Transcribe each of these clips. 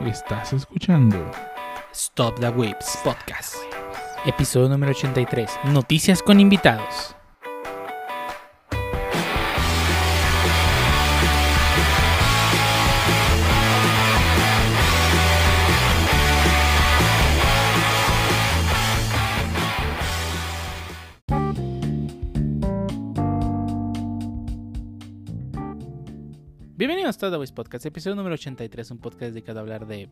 Estás escuchando Stop the Whips Podcast. Episodio número 83. Noticias con invitados. A Stop the Whips Podcast, episodio número 83, un podcast dedicado a hablar de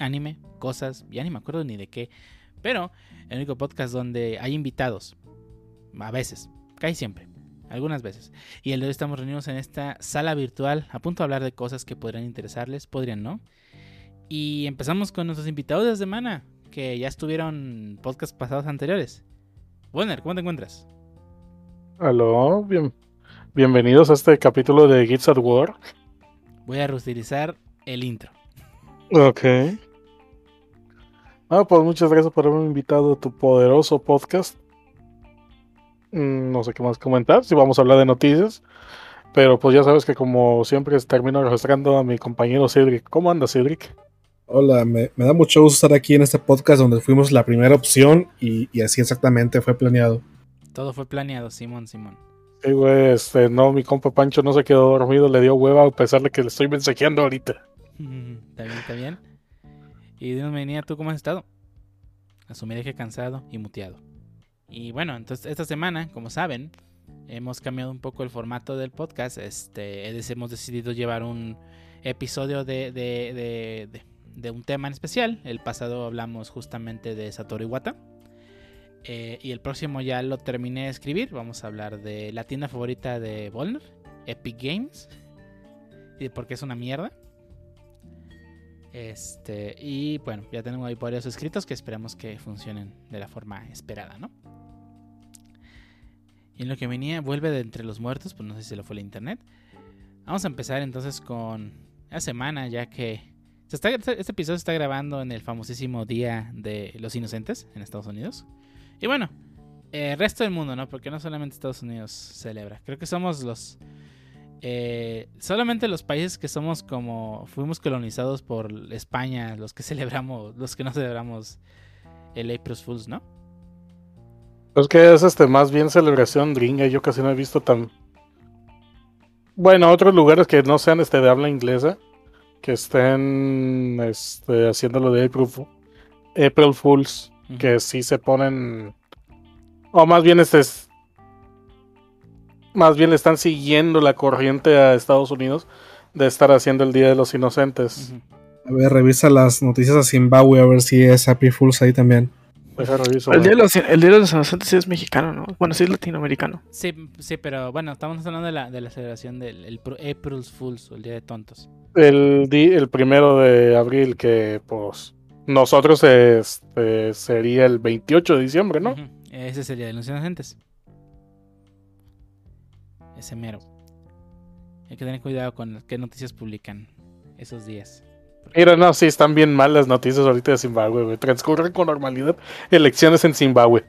anime, cosas, ya ni me acuerdo ni de qué, pero el único podcast donde hay invitados, a veces, casi siempre, algunas veces. Y el de hoy estamos reunidos en esta sala virtual a punto de hablar de cosas que podrían interesarles, podrían no. Y empezamos con nuestros invitados de semana, que ya estuvieron podcasts pasados anteriores. Bonner, ¿cómo te encuentras? Aló, bien, bienvenidos a este capítulo de Geeks at War. Voy a reutilizar el intro. Ok. Ah, pues muchas gracias por haberme invitado a tu poderoso podcast. Mm, No sé qué más comentar, si vamos a hablar de noticias. Pero pues ya sabes que como siempre termino registrando a mi compañero Cedric. ¿Cómo anda Cedric? Hola, me, me da mucho gusto estar aquí en este podcast donde fuimos la primera opción y, y así exactamente fue planeado. Todo fue planeado, Simón, Simón. Sí, güey, este, no, mi compa Pancho no se quedó dormido, le dio hueva a pesar de que le estoy mensajeando ahorita. Está bien, está bien. Y dinos, venía, ¿tú cómo has estado? Asumiré que cansado y muteado. Y bueno, entonces esta semana, como saben, hemos cambiado un poco el formato del podcast. Este, es- hemos decidido llevar un episodio de, de- de- de un tema en especial. El pasado hablamos justamente de Satoru Iwata. Eh, y el próximo ya lo terminé de escribir. Vamos a hablar de la tienda favorita de Volner, Epic Games. Y de por qué es una mierda. Este, y bueno, ya tenemos ahí varios escritos que esperamos que funcionen de la forma esperada, ¿no? Y en lo que venía, vuelve de entre los muertos, pues no sé si se lo fue el internet. Vamos a empezar entonces con la semana, ya que este episodio se está grabando en el famosísimo Día de los Inocentes en Estados Unidos. Y bueno, el resto del mundo, ¿no? Porque no solamente Estados Unidos celebra. Creo que somos los eh, solamente los países que somos como fuimos colonizados por España, los que celebramos, los que no celebramos el April Fools, ¿no? Es que es este más bien celebración gringa, yo casi no he visto tan... Bueno, otros lugares que no sean este de habla inglesa, que estén este, haciéndolo de April, April Fools, Que sí se ponen... O más bien este es... Más bien le están siguiendo la corriente a Estados Unidos de estar haciendo el Día de los Inocentes. A ver, revisa las noticias de Zimbabue a ver si es Happy Fools ahí también. Reviso, El día, de güey. los, el día de los Inocentes sí es mexicano, ¿no? Bueno, sí es latinoamericano. Sí, sí, pero bueno, estamos hablando de la, de la celebración del el April Fools o el Día de Tontos. el, di- el primero de abril, que pues nosotros este, sería el 28 de diciembre, ¿no? Ese es el de los Inocentes. Ese mero. Hay que tener cuidado con qué noticias publican esos días. Mira, no, sí, están bien mal las noticias ahorita de Zimbabue, güey. Transcurren con normalidad elecciones en Zimbabue.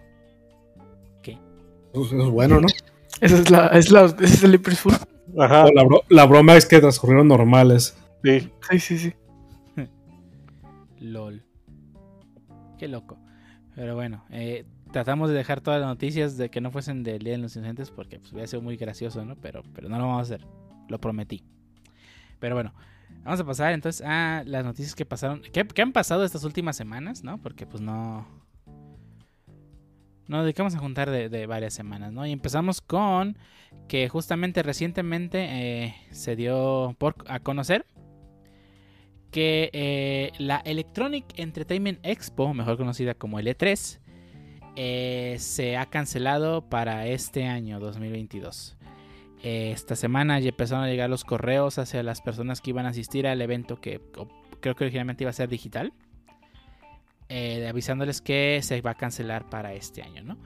Eso, eso es bueno, ¿no? Esa es la, es la, ese es el April. Ajá, la, bro- la broma es que transcurrieron normales. sí. Sí, sí, sí. LOL. Qué loco. Pero bueno, eh, tratamos de dejar todas las noticias de que no fuesen del Día de los Inocentes porque pues, hubiera sido muy gracioso, ¿no? Pero, pero no lo vamos a hacer. Lo prometí. Pero bueno, vamos a pasar entonces a las noticias que pasaron. ¿Qué, qué han pasado estas últimas semanas, no? Porque pues no. Nos dedicamos a juntar de, de varias semanas, ¿no? Y empezamos con que justamente recientemente eh, se dio por a conocer que eh, la Electronic Entertainment Expo, mejor conocida como el E3, eh, se ha cancelado para este año 2022. Eh, esta semana ya empezaron a llegar los correos hacia las personas que iban a asistir al evento que creo que originalmente iba a ser digital, avisándoles que se va a cancelar para este año, ¿no?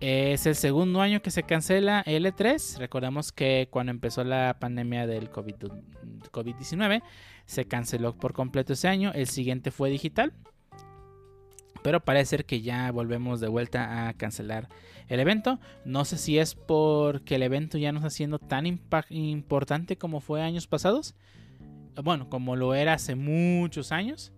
Es el segundo año que se cancela el E3. Recordemos que cuando empezó la pandemia del COVID- COVID-19 se canceló por completo ese año. El siguiente fue digital. Pero parece ser que ya volvemos de vuelta a cancelar el evento. No sé si es porque el evento ya no está siendo tan importante como fue años pasados. bueno, como lo era hace muchos años,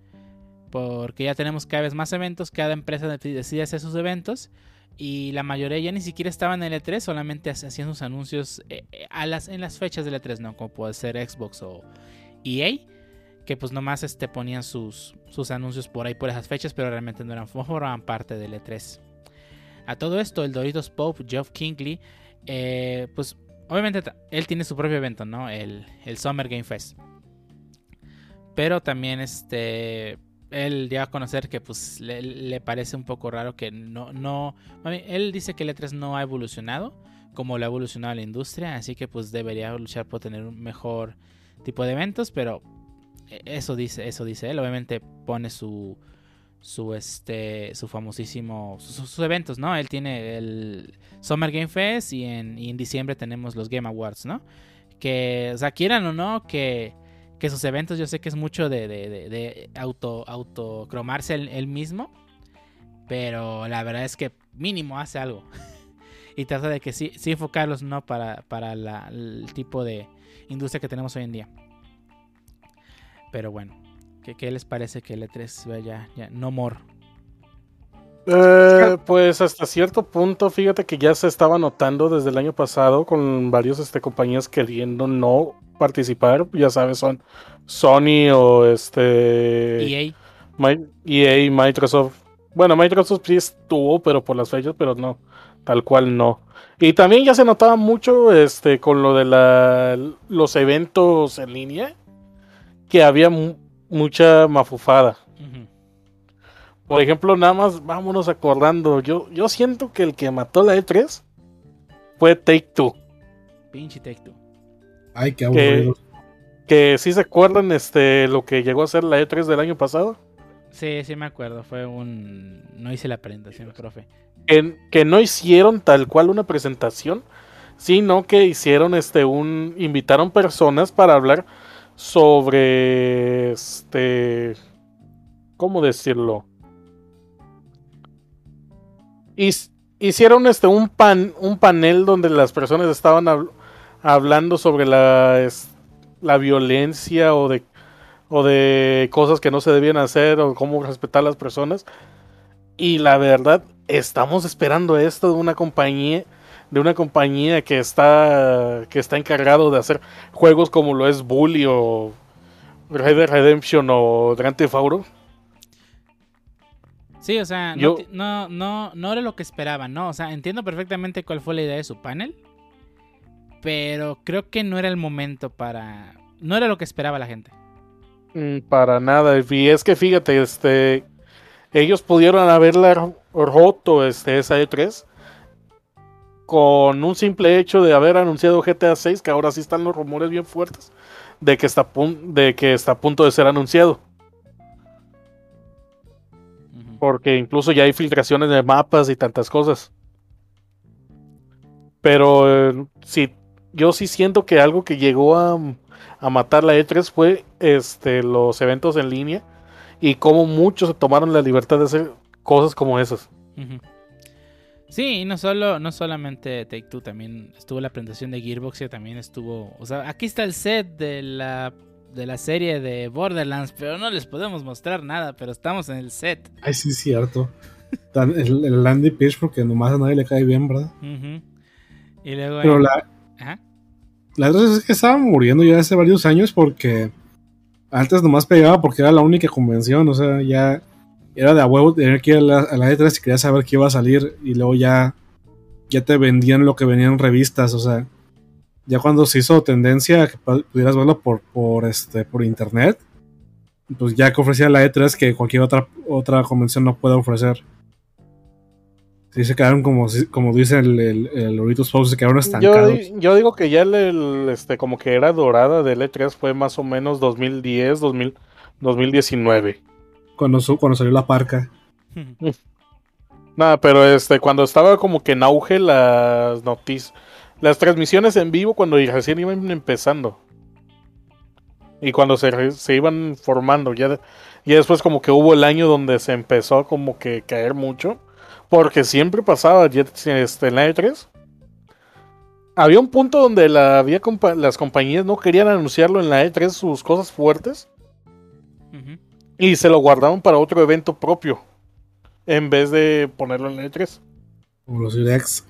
porque ya tenemos cada vez más eventos, cada empresa decide hacer sus eventos y la mayoría ya ni siquiera estaban en el E3, solamente hacían sus anuncios eh, eh, en las fechas del E3, ¿no? Como puede ser Xbox o EA, que pues nomás este, ponían sus, sus anuncios por ahí por esas fechas, pero realmente no eran, formaban parte del E3. A todo esto, el Doritos Pope, Geoff Kingley, eh, pues obviamente él tiene su propio evento, ¿no? El, el Summer Game Fest. Pero también este él ya a conocer que pues le, parece un poco raro que no, no, él dice que el E3 no ha evolucionado como lo ha evolucionado la industria, así que pues debería luchar por tener un mejor tipo de eventos, pero e, eso dice, eso dice él, obviamente pone su su este su famosísimo sus, sus eventos, ¿no? Él tiene el Summer Game Fest y en, y en diciembre tenemos los Game Awards, ¿no? Que, o sea, quieran o no, que que sus eventos yo sé que es mucho de, de, de, auto, autocromarse él, mismo, pero la verdad es que mínimo hace algo. y trata de que sí, sí enfocarlos no para, para el tipo de industria que tenemos hoy en día. Pero bueno, ¿qué, qué les parece que el E3 vaya ya, no more? Eh, pues hasta cierto punto, fíjate que ya se estaba notando desde el año pasado con varios este, compañías queriendo no participar, ya sabes, son Sony o este EA, My, EA Microsoft. Bueno, Microsoft sí estuvo, pero por las fechas, pero no, tal cual no. Y también ya se notaba mucho este con lo de la, los eventos en línea, que había mucha mafufada. Por ejemplo, nada más vámonos acordando. Yo, yo siento que el que mató la E3 fue Take Two. Pinche Take Two. Ay, qué aburrido. Que, que sí se acuerdan este lo que llegó a ser la E3 del año pasado. Sí, sí me acuerdo. Fue un. No hice la presentación, profe. Que, que no hicieron tal cual una presentación, sino que hicieron este un. invitaron personas para hablar sobre este. ¿Cómo decirlo? Hicieron este un pan un panel donde las personas estaban hab hablando sobre la, la violencia o de o de cosas que no se debían hacer o cómo respetar a las personas. Y la verdad estamos esperando esto de una compañía de una compañía que está que está encargado de hacer juegos como lo es Bully o Red Dead Redemption o Grand Theft Auto Sí, o sea, Yo- no, no, no, no era lo que esperaban, ¿no? O sea, entiendo perfectamente cuál fue la idea de su panel, pero creo que no era el momento para... No era lo que esperaba la gente. Mm, Para nada. Y es que fíjate, este. Ellos pudieron haberla ro- roto este, esa E3 con un simple hecho de haber anunciado GTA 6, que ahora sí están los rumores bien fuertes de que está de que está a punto de ser anunciado. Porque incluso ya hay filtraciones de mapas y tantas cosas. Pero eh, sí, yo sí siento que algo que llegó a, a matar la E3 fue este, los eventos en línea y cómo muchos se tomaron la libertad de hacer cosas como esas. Sí, y no solo, no solamente Take Two, también estuvo la presentación de Gearbox que también estuvo. O sea, aquí está el set de la, de la serie de Borderlands, pero no les podemos mostrar nada, pero estamos en el set. Ay, sí, es cierto. El, el Landy Pitch, porque nomás a nadie le cae bien, ¿verdad? Y luego. Pero hay- la, Ajá. la otra es que estaba muriendo ya hace varios años porque antes nomás pegaba porque era la única convención, o sea, ya era de a huevo tener que ir a la, a la E3 si querías saber qué iba a salir y luego ya, ya te vendían lo que venían en revistas, o sea, ya cuando se hizo tendencia a que pu- pudieras verlo por, por, este, por internet, pues ya que ofrecía la E3 que cualquier otra, otra convención no puede ofrecer. Sí, se quedaron como, como dice el, el, el se quedaron estancados. yo digo que ya el, el, este, como que era dorada del E3 fue más o menos 2010, 2000, 2019. cuando, su- cuando salió la parca. Nada, pero este, cuando estaba como que en auge las noticias, las transmisiones en vivo cuando recién iban empezando. Y cuando se, se iban formando, ya, de- ya después como que hubo el año donde se empezó a como que caer mucho. Porque siempre pasaba ya, este, en la E3 había un punto donde la, había compa- las compañías no querían anunciarlo en la E3 sus cosas fuertes y se lo guardaron para otro evento propio en vez de ponerlo en la E3. Como los Directs.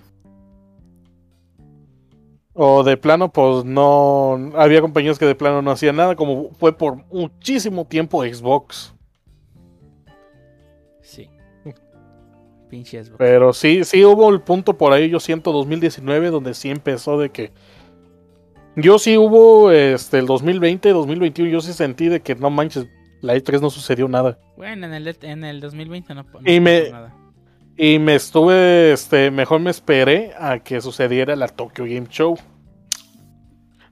O de plano, pues no. Había compañías que de plano no hacían nada, como fue por muchísimo tiempo Xbox. Sí. Pinche Xbox. Pero sí, sí hubo el punto por ahí, yo siento 2019, donde sí empezó de que. Yo sí hubo este el 2020, 2021, yo sí sentí de que no manches, la E3 no sucedió nada. Bueno, en el, en el 2020 no, no Y me- nada. Y me estuve, este, mejor me esperé a que sucediera la Tokyo Game Show.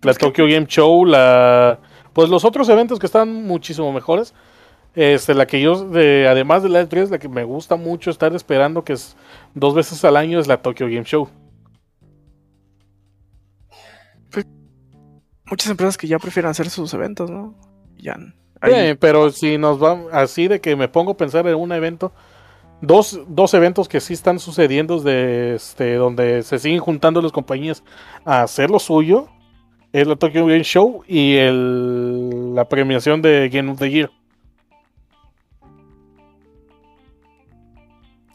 La Tokyo Game Show, la, pues los otros eventos que están muchísimo mejores. Este, la que yo, de, además de la E3, la que me gusta mucho estar esperando, que es dos veces al año, es la Tokyo Game Show. Muchas empresas que ya prefieren hacer sus eventos, ¿no? Ya. ahí- Eh, pero si nos va así de que me pongo a pensar en un evento, dos, dos eventos que sí están sucediendo de este, donde se siguen juntando las compañías a hacer lo suyo, es la Tokyo Game Show y el, la premiación de Game of the Year.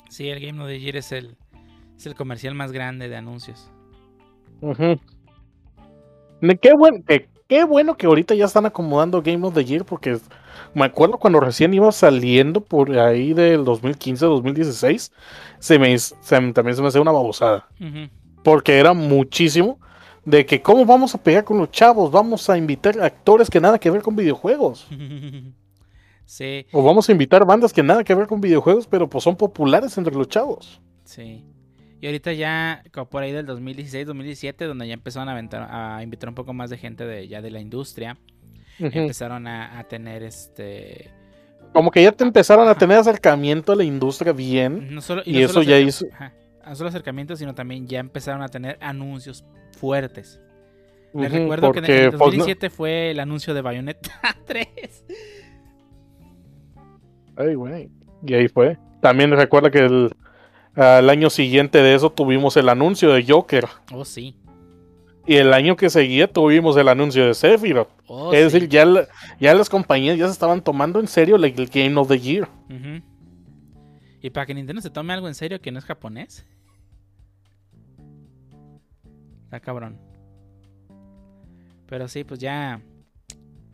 Sí, el Game of the Year es el, es el comercial más grande de anuncios. Ne- Qué, buen, que- qué bueno que ahorita ya están acomodando Game of the Year porque me acuerdo cuando recién iba saliendo por ahí del 2015, 2016, se me, se también se me hacía una babosada. Porque era muchísimo de que cómo vamos a pegar con los chavos, vamos a invitar actores que nada que ver con videojuegos. sí, O vamos a invitar bandas que nada que ver con videojuegos, pero pues son populares entre los chavos. sí. Y ahorita ya, como por ahí del 2016, 2017, donde ya empezaron a, aventar- a invitar un poco más de gente de, ya de la industria, empezaron a, a tener este... Como que ya te empezaron a tener acercamiento a la industria bien. No solo, Y no eso ya hizo- ajá, no solo acercamientos, sino también ya empezaron a tener anuncios fuertes. Les Ujú, recuerdo que en el pues, no- 2017 fue el anuncio de Bayonetta 3. Ay, güey. Y ahí fue. También recuerda que el, al año siguiente de eso tuvimos el anuncio de Joker. Oh, sí. Y el año que seguía tuvimos el anuncio de Sephiroth. Oh, es sí. decir, ya, la- ya las compañías ya se estaban tomando en serio el Game of the Year. Ujú. Y para que Nintendo se tome algo en serio que no es japonés. Está cabrón. Pero sí, pues ya.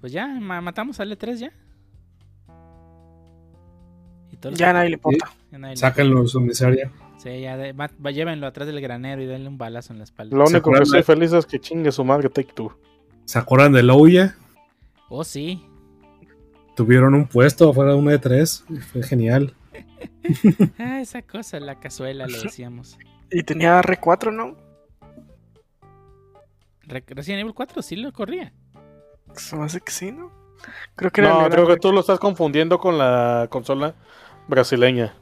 Pues ya, ma- matamos al E3 ya. Y todos los- Ya a nadie le importa. ya nadie le- Sáquenlo de su miseria. Sí, ya de- va- va- llévenlo atrás del granero y denle un balazo en la espalda. Lo ¿Se único que estoy feliz es que chingue su madre Take Two. ¿Se acuerdan de Louya? Oh, sí. Tuvieron un puesto afuera de una de tres. Fue genial. Ah, esa cosa, la cazuela, le decíamos. Y tenía R4, ¿no? Re- Resident Evil 4 sí lo corría. Se me hace que sí, ¿no? Creo que era No, creo que tú lo estás confundiendo con la consola brasileña.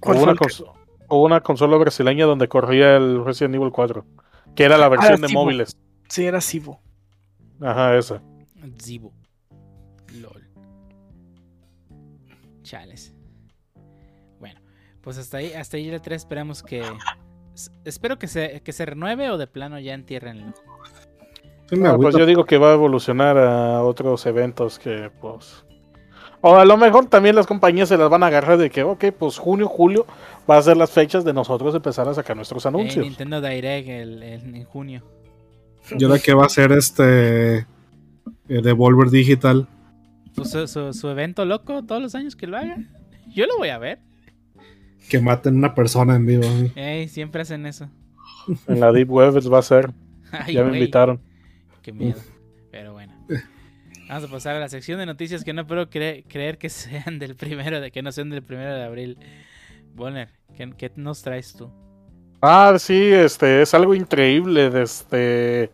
¿Cuál Hubo fue una, el que- cons- hubo una consola brasileña donde corría el Resident Evil 4. Que era la versión de móviles. Sí, era Cibo. Ajá, esa. Zibo. LOL. Chales. Bueno, pues hasta ahí, hasta ahí el 3 esperamos que. Espero que se, que se renueve o de plano ya entiérrenlo. Sí, Ah, pues yo digo que va a evolucionar a otros eventos que, pues. O a lo mejor también las compañías se las van a agarrar de que, ok, pues junio, julio va a ser las fechas de nosotros empezar a sacar nuestros Eh, anuncios. Nintendo Direct el- el- en junio. Yo la que va a ser este. eh, Devolver Digital. Pues su, su- su evento loco todos los años que lo haga. Yo lo voy a ver. Que maten una persona en vivo. ¿sí? Ey, siempre hacen eso. En la Deep Web va a ser. Ay, ya me invitaron. Qué miedo. Vamos a pasar a la sección de noticias que no puedo cre- creer que sean del primero de que no sean del primero de abril. Bonner, ¿qué, qué nos traes tú? Ah, sí, este, es algo increíble. De este.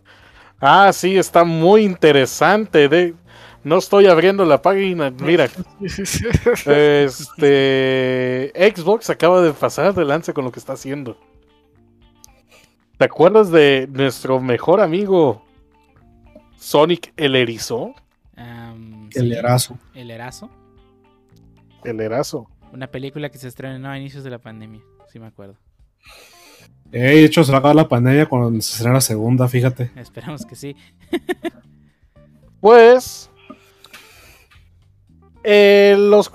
Ah, sí, está muy interesante. De... No estoy abriendo la página. Mira, este. Xbox acaba de pasar de lance con lo que está haciendo. ¿Te acuerdas de nuestro mejor amigo Sonic el Erizo? El sí, erazo. El Erazo. El Erazo. Una película que se estrenó a inicios de la pandemia. Sí me acuerdo. Eh, de hecho, se va a acabar la pandemia cuando se será la segunda, fíjate. Esperamos que sí. Pues. eh, los.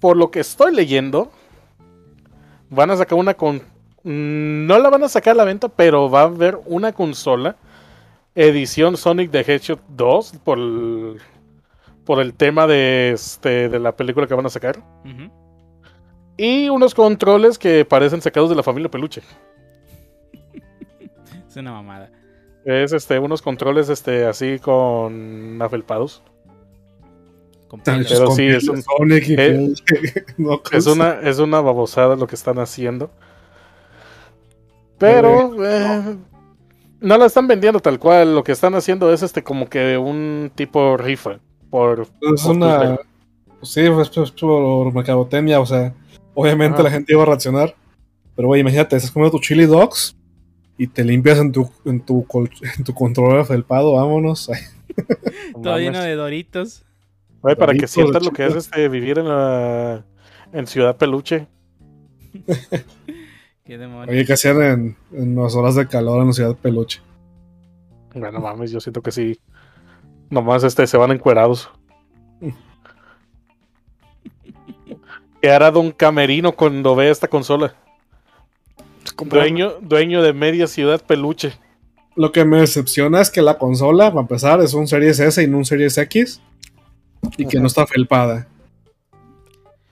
Por lo que estoy leyendo. Van a sacar una con. mm, No la van a sacar a la venta, pero va a haber una consola. Edición Sonic the Hedgehog 2. Por el, por el tema de, este, de la película que van a sacar. Y unos controles que parecen sacados de la familia Peluche. Es una mamada. Es este, unos controles este, así con afelpados. Pero sí, es un- Sonic y eh, Es cosa. una, es una babosada lo que están haciendo. Pero eh, no la están vendiendo tal cual. Lo que están haciendo es este como que un tipo rifa. Por, Es por una. Pues sí, es por- por mercadotecnia, o sea, obviamente Ajá. la gente iba a reaccionar. Pero, güey, imagínate, estás comiendo tu chili dogs y te limpias en tu, en tu, col- en tu control felpado, vámonos. Todo lleno de doritos. Güey, para que sientas lo que es este vivir en la en Ciudad Peluche. Qué demonios. Oye, ¿qué hacían en, en las horas de calor en la ciudad de peluche? Bueno, mames, yo siento que sí. Nomás este se van encuerados. ¿Qué hará Don Camerino cuando ve esta consola? Dueño, dueño de media ciudad peluche. Lo que me decepciona es que la consola, para empezar, es un Series S y no un Series X. Y que no está felpada.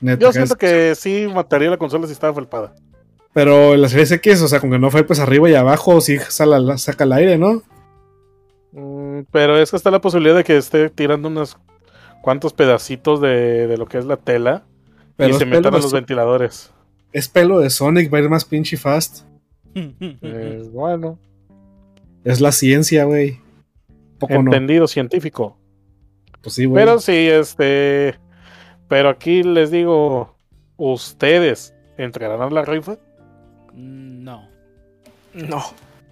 Neta, Yo que siento es- que sí mataría la consola si estaba felpada. Pero la Series X, o sea, con que no felpes arriba y abajo, sí sala- saca el aire, ¿no? Mm, pero es que está la posibilidad de que esté tirando unos cuantos pedacitos de, de lo que es la tela Pero y se metan a los ventiladores. es pelo de Sonic, va a ir más pinche fast. Eh, bueno, Es la ciencia, güey. No. entendido científico. Pues sí, güey. Pero sí, este. Pero aquí les digo, ¿ustedes entrarán a la rifa? No. No.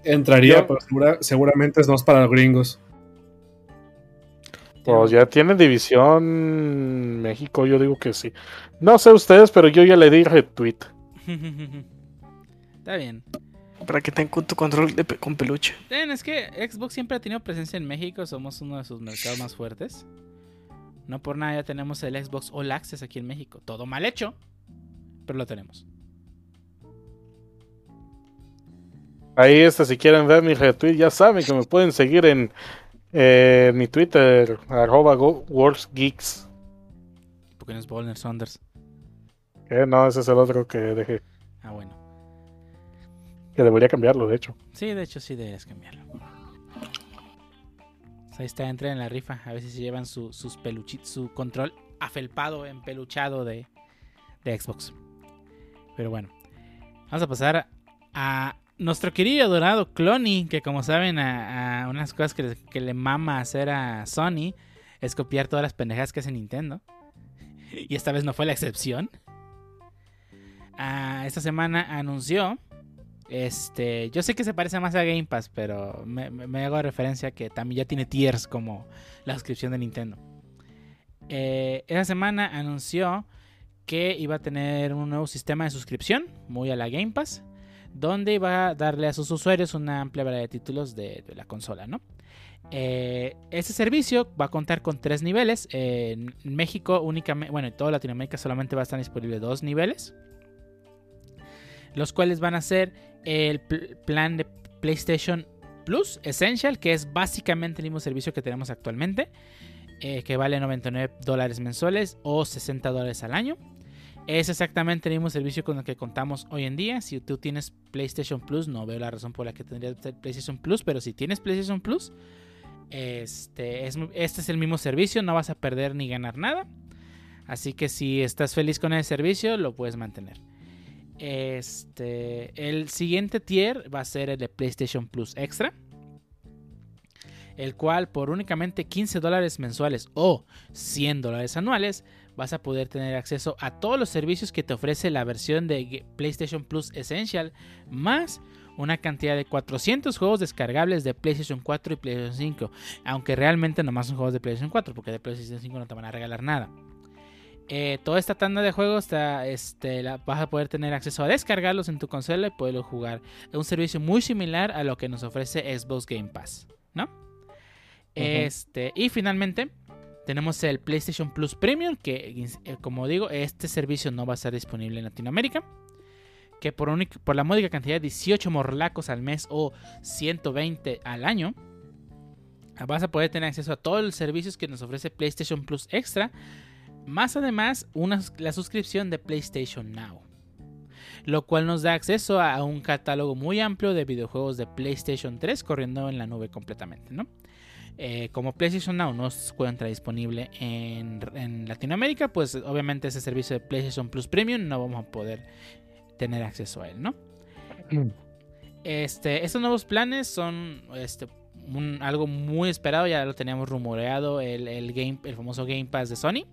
Entraría, Yo- pero segura- seguramente no es para los gringos. Pues ya tienen división México, yo digo que sí. No sé ustedes, pero yo ya le di retweet. Está bien. Para que tengan tu control de pe- con peluche. Bien, es que Xbox siempre ha tenido presencia en México, somos uno de sus mercados más fuertes. No por nada ya tenemos el Xbox All Access aquí en México. Todo mal hecho, pero lo tenemos. Ahí, este, si quieren ver mi retweet, ya saben que me pueden seguir en eh, mi Twitter, arroba go- worldsgeeks. Porque no es Bolner Saunders. Eh, no, ese es el otro que dejé. Ah, bueno. Que debería cambiarlo, de hecho. Sí, de hecho sí deberías cambiarlo. Pues ahí está, entren en la rifa. A ver si se llevan su, sus peluchitos, su control afelpado, empeluchado de, de Xbox. Pero bueno, vamos a pasar a nuestro querido y adorado Clony, que como saben, a, unas cosas que, le- que le mama hacer a Sony es copiar todas las pendejadas que hace Nintendo. Y esta vez no fue la excepción. Ah, esta semana anunció este, yo sé que se parece más a Game Pass, pero me, hago referencia que también ya tiene tiers como la suscripción de Nintendo. Eh, esa semana anunció que iba a tener un nuevo sistema de suscripción, muy a la Game Pass, donde iba a darle a sus usuarios una amplia variedad de títulos de, la consola, ¿no? Este servicio va a contar con tres niveles. En México únicamente, bueno, en toda Latinoamérica solamente va a estar disponible dos niveles. Los cuales van a ser el pl- plan de PlayStation Plus Essential, que es básicamente el mismo servicio que tenemos actualmente, eh, que vale 99 dólares mensuales o 60 dólares al año. Es exactamente el mismo servicio con el que contamos hoy en día. Si tú tienes PlayStation Plus, no veo la razón por la que tendrías PlayStation Plus, pero si tienes PlayStation Plus, este es, este es el mismo servicio, no vas a perder ni ganar nada. Así que si estás feliz con el servicio, lo puedes mantener. Este, el siguiente tier va a ser el de PlayStation Plus Extra. El cual por únicamente 15 dólares mensuales o 100 dólares anuales vas a poder tener acceso a todos los servicios que te ofrece la versión de PlayStation Plus Essential más una cantidad de 400 juegos descargables de PlayStation 4 y PlayStation 5. Aunque realmente nomás son juegos de PlayStation 4 porque de PlayStation 5 no te van a regalar nada. Eh, toda esta tanda de juegos está, este, la, vas a poder tener acceso a descargarlos en tu consola y poderlos jugar. Es un servicio muy similar a lo que nos ofrece Xbox Game Pass, ¿no? Este, y finalmente tenemos el PlayStation Plus Premium, que eh, como digo, este servicio no va a estar disponible en Latinoamérica. Que por, la módica cantidad de 18 morlacos al mes o 120 al año, vas a poder tener acceso a todos los servicios que nos ofrece PlayStation Plus Extra más además, una, la suscripción de PlayStation Now. Lo cual nos da acceso a un catálogo muy amplio de videojuegos de PlayStation 3 corriendo en la nube completamente, ¿no? Eh, como PlayStation Now no se encuentra disponible en, Latinoamérica, pues obviamente ese servicio de PlayStation Plus Premium no vamos a poder tener acceso a él, ¿no? Este, estos nuevos planes son este, algo muy esperado, ya lo teníamos rumoreado, el, game, el famoso Game Pass de Sony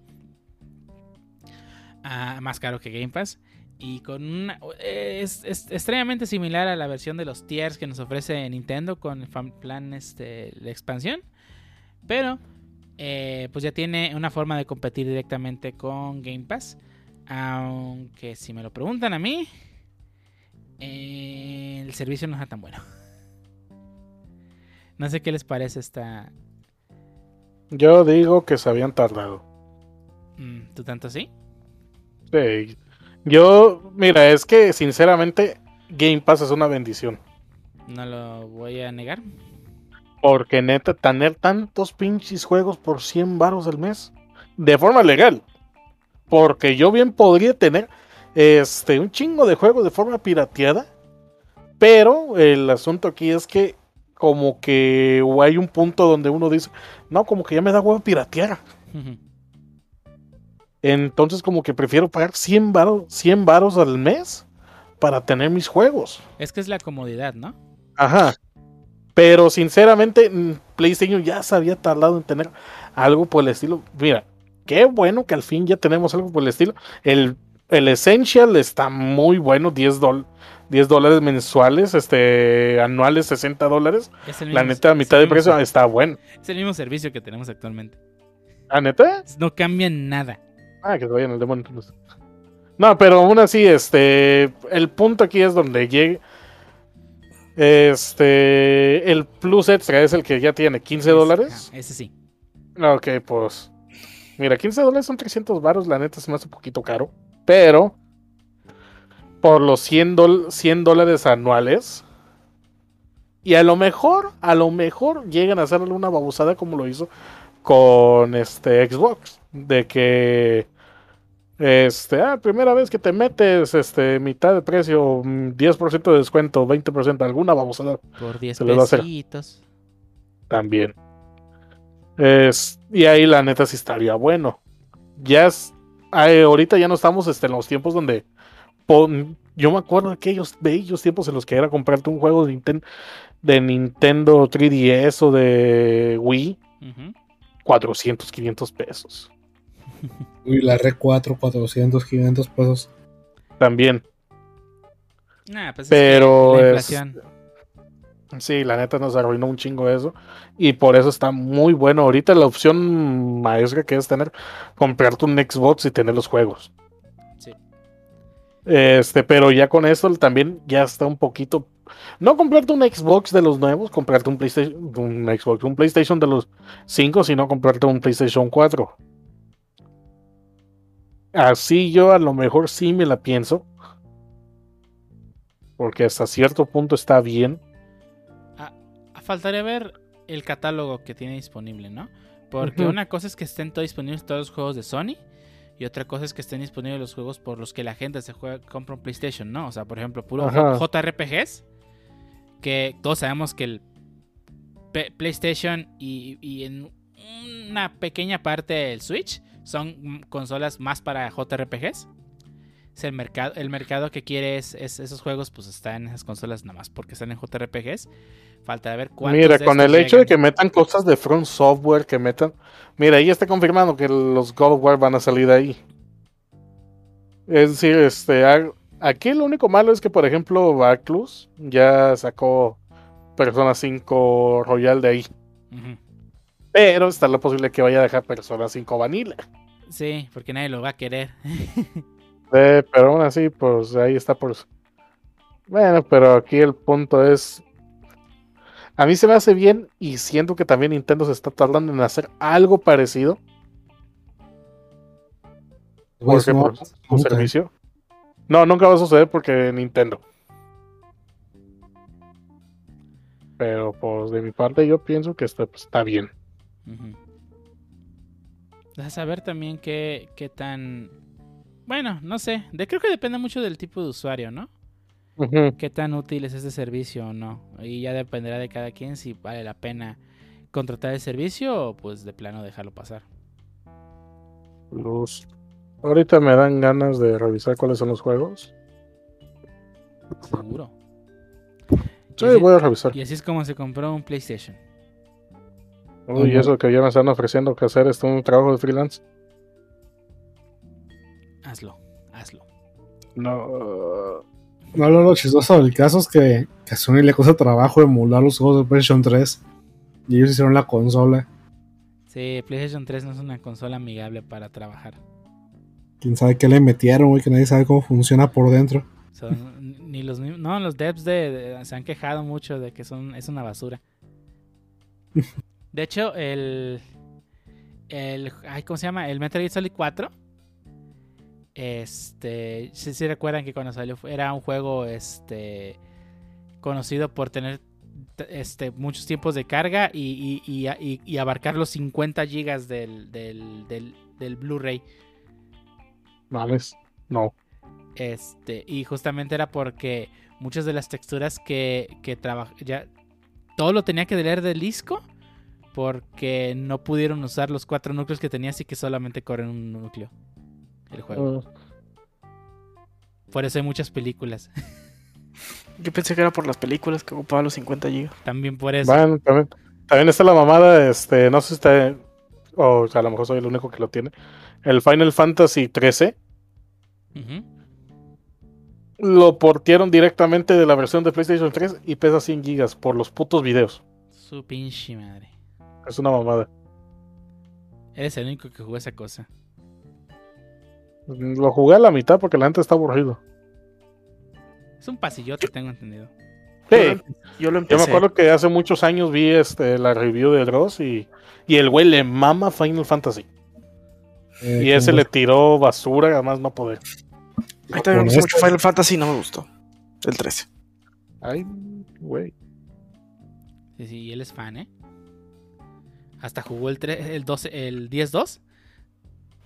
más caro que Game Pass. Y con una. Es, extremadamente similar a la versión de los tiers que nos ofrece Nintendo con el plan este, de expansión. Pero, eh, pues ya tiene una forma de competir directamente con Game Pass. Aunque si me lo preguntan a mí, eh, el servicio no está tan bueno. No sé qué les parece esta. Yo digo que se habían tardado. Mm, ¿Tú tanto sí? Yo, mira, es que sinceramente Game Pass es una bendición. No lo voy a negar. Porque neta, tener tantos pinches juegos por 100 baros al mes. De forma legal. Porque yo bien podría tener este, un chingo de juegos de forma pirateada. Pero el asunto aquí es que como que hay un punto donde uno dice, no, como que ya me da huevo piratear. Entonces como que prefiero pagar 100 varos, 100 varos al mes para tener mis juegos. Es que es la comodidad, ¿no? Ajá. Pero sinceramente PlayStation ya se había tardado en tener algo por el estilo. Mira, qué bueno que al fin ya tenemos algo por el estilo. El, el Essential está muy bueno, 10, 10 dólares mensuales, este, anuales 60 dólares. La neta, a mitad de precio está bueno. Es el mismo servicio que tenemos actualmente. ¿A neta? No cambia nada. Ah, que se vayan al demonio. No, pero aún así, este. El punto aquí es donde llegue. Este. El Plus Extra es el que ya tiene 15 dólares. ese sí. Ok, pues. Mira, 15 dólares son 300 baros. La neta se me hace un poquito caro. Pero. Por los 100, 100 dólares anuales. Y a lo mejor, a lo mejor llegan a hacerle una babosada como lo hizo con este Xbox. De que este, ah, primera vez que te metes, este, mitad de precio, 10% de descuento, 20%, alguna vamos a dar. Por 10 pesitos. También. Es, y ahí la neta sí estaría bueno. Ya es, ahorita ya no estamos este, en los tiempos donde yo me acuerdo de aquellos bellos tiempos en los que era comprarte un juego de, Nintendo 3DS o de Wii. 400, 500 pesos. Uy, la R4, 400, 500 pesos. También. pues Pero. sí, la neta nos arruinó un chingo eso. Y por eso está muy bueno. Ahorita la opción maestra que es tener, comprarte un Xbox y tener los juegos. Sí. Este, pero ya con eso también ya está un poquito. No comprarte un Xbox de los nuevos, comprarte un PlayStation, un Xbox, un PlayStation de los 5, sino comprarte un PlayStation 4. Así yo a lo mejor sí me la pienso. Porque hasta cierto punto está bien. Ah, faltaría ver el catálogo que tiene disponible, ¿no? Porque una cosa es que estén todos disponibles todos los juegos de Sony. Y otra cosa es que estén disponibles los juegos por los que la gente se juega, compra un PlayStation, ¿no? O sea, por ejemplo, puro JRPGs. Que todos sabemos que el PlayStation y, y en una pequeña parte el Switch son consolas más para JRPGs. Es el mercado, el mercado que quiere es, esos juegos, pues está en esas consolas nada más porque están en JRPGs. Falta de ver cuántos. Mira, con el hecho de que metan cosas de Front Software, que metan. Mira, ahí está confirmando que los God of War van a salir de ahí. Es decir, este. Aquí lo único malo es que, por ejemplo, Backlus ya sacó Persona 5 Royal de ahí. Pero está la posibilidad que vaya a dejar Persona 5 Vanilla. Sí, porque nadie lo va a querer. Eh, pero aún así, pues ahí está por. Bueno, pero aquí el punto es. A mí se me hace bien y siento que también Nintendo se está tardando en hacer algo parecido. Porque por pasar su nunca. servicio. No, nunca va a suceder porque Nintendo. Pero pues de mi parte yo pienso que está, pues, está bien. A saber también qué, qué tan... Bueno, no sé. De, creo que depende mucho del tipo de usuario, ¿no? Qué tan útil es este servicio o no. Y ya dependerá de cada quien si vale la pena contratar el servicio o pues de plano dejarlo pasar. Los- Ahorita me dan ganas de revisar cuáles son los juegos. Seguro. Sí, voy a revisar. Y así es como se compró un PlayStation. Uy, Ujú. eso que ya me están ofreciendo que hacer esto un trabajo de freelance. Hazlo, hazlo. No. No, lo chistoso del caso es que, que a Sony le cuesta trabajo emular los juegos de PlayStation 3. Y ellos hicieron la consola. Sí, PlayStation 3 no es una consola amigable para trabajar. Quién sabe qué le metieron, güey, que nadie sabe cómo funciona por dentro. Son, ni los mismos- no, los devs de, de- se han quejado mucho de que son es una basura. De hecho, el el ay, ¿cómo se llama? El Metal Gear Solid 4 este, sí, sí recuerdan que cuando salió era un juego este conocido por tener este muchos tiempos de carga y, y- y- y- y abarcar los 50 gigas del, del, del, del Blu-ray. Mames. No. Este, y justamente era porque muchas de las texturas que, que traba- ya todo lo tenía que leer del disco porque no pudieron usar los cuatro núcleos que tenía, así que solamente corren un núcleo el juego. Mm, Por eso hay muchas películas. Yo pensé que era por las películas que ocupaba los 50 GB. También por eso. Bueno, también, también está la mamada, este, no sé si está, o a lo mejor soy el único que lo tiene. El Final Fantasy 13 Ujú. lo portearon directamente de la versión de PlayStation 3 y pesa 100 gigas por los putos videos. Su pinche madre. Es una mamada. Eres el único que jugó esa cosa. Lo jugué a la mitad porque la gente está aburrido. Es un pasillote, tengo entendido. Sí, Yo lo, yo lo yo me acuerdo que hace muchos años vi este, la review de Dross y, y el güey le mama Final Fantasy. Eh, Y ese le tiró basura, además no poder. A mí también me gustó mucho este- Final Fantasy y no me gustó. El 13. Ay, güey. Sí, sí, y él es fan, ¿eh? Hasta jugó el, 3, el, 12, el 10-2.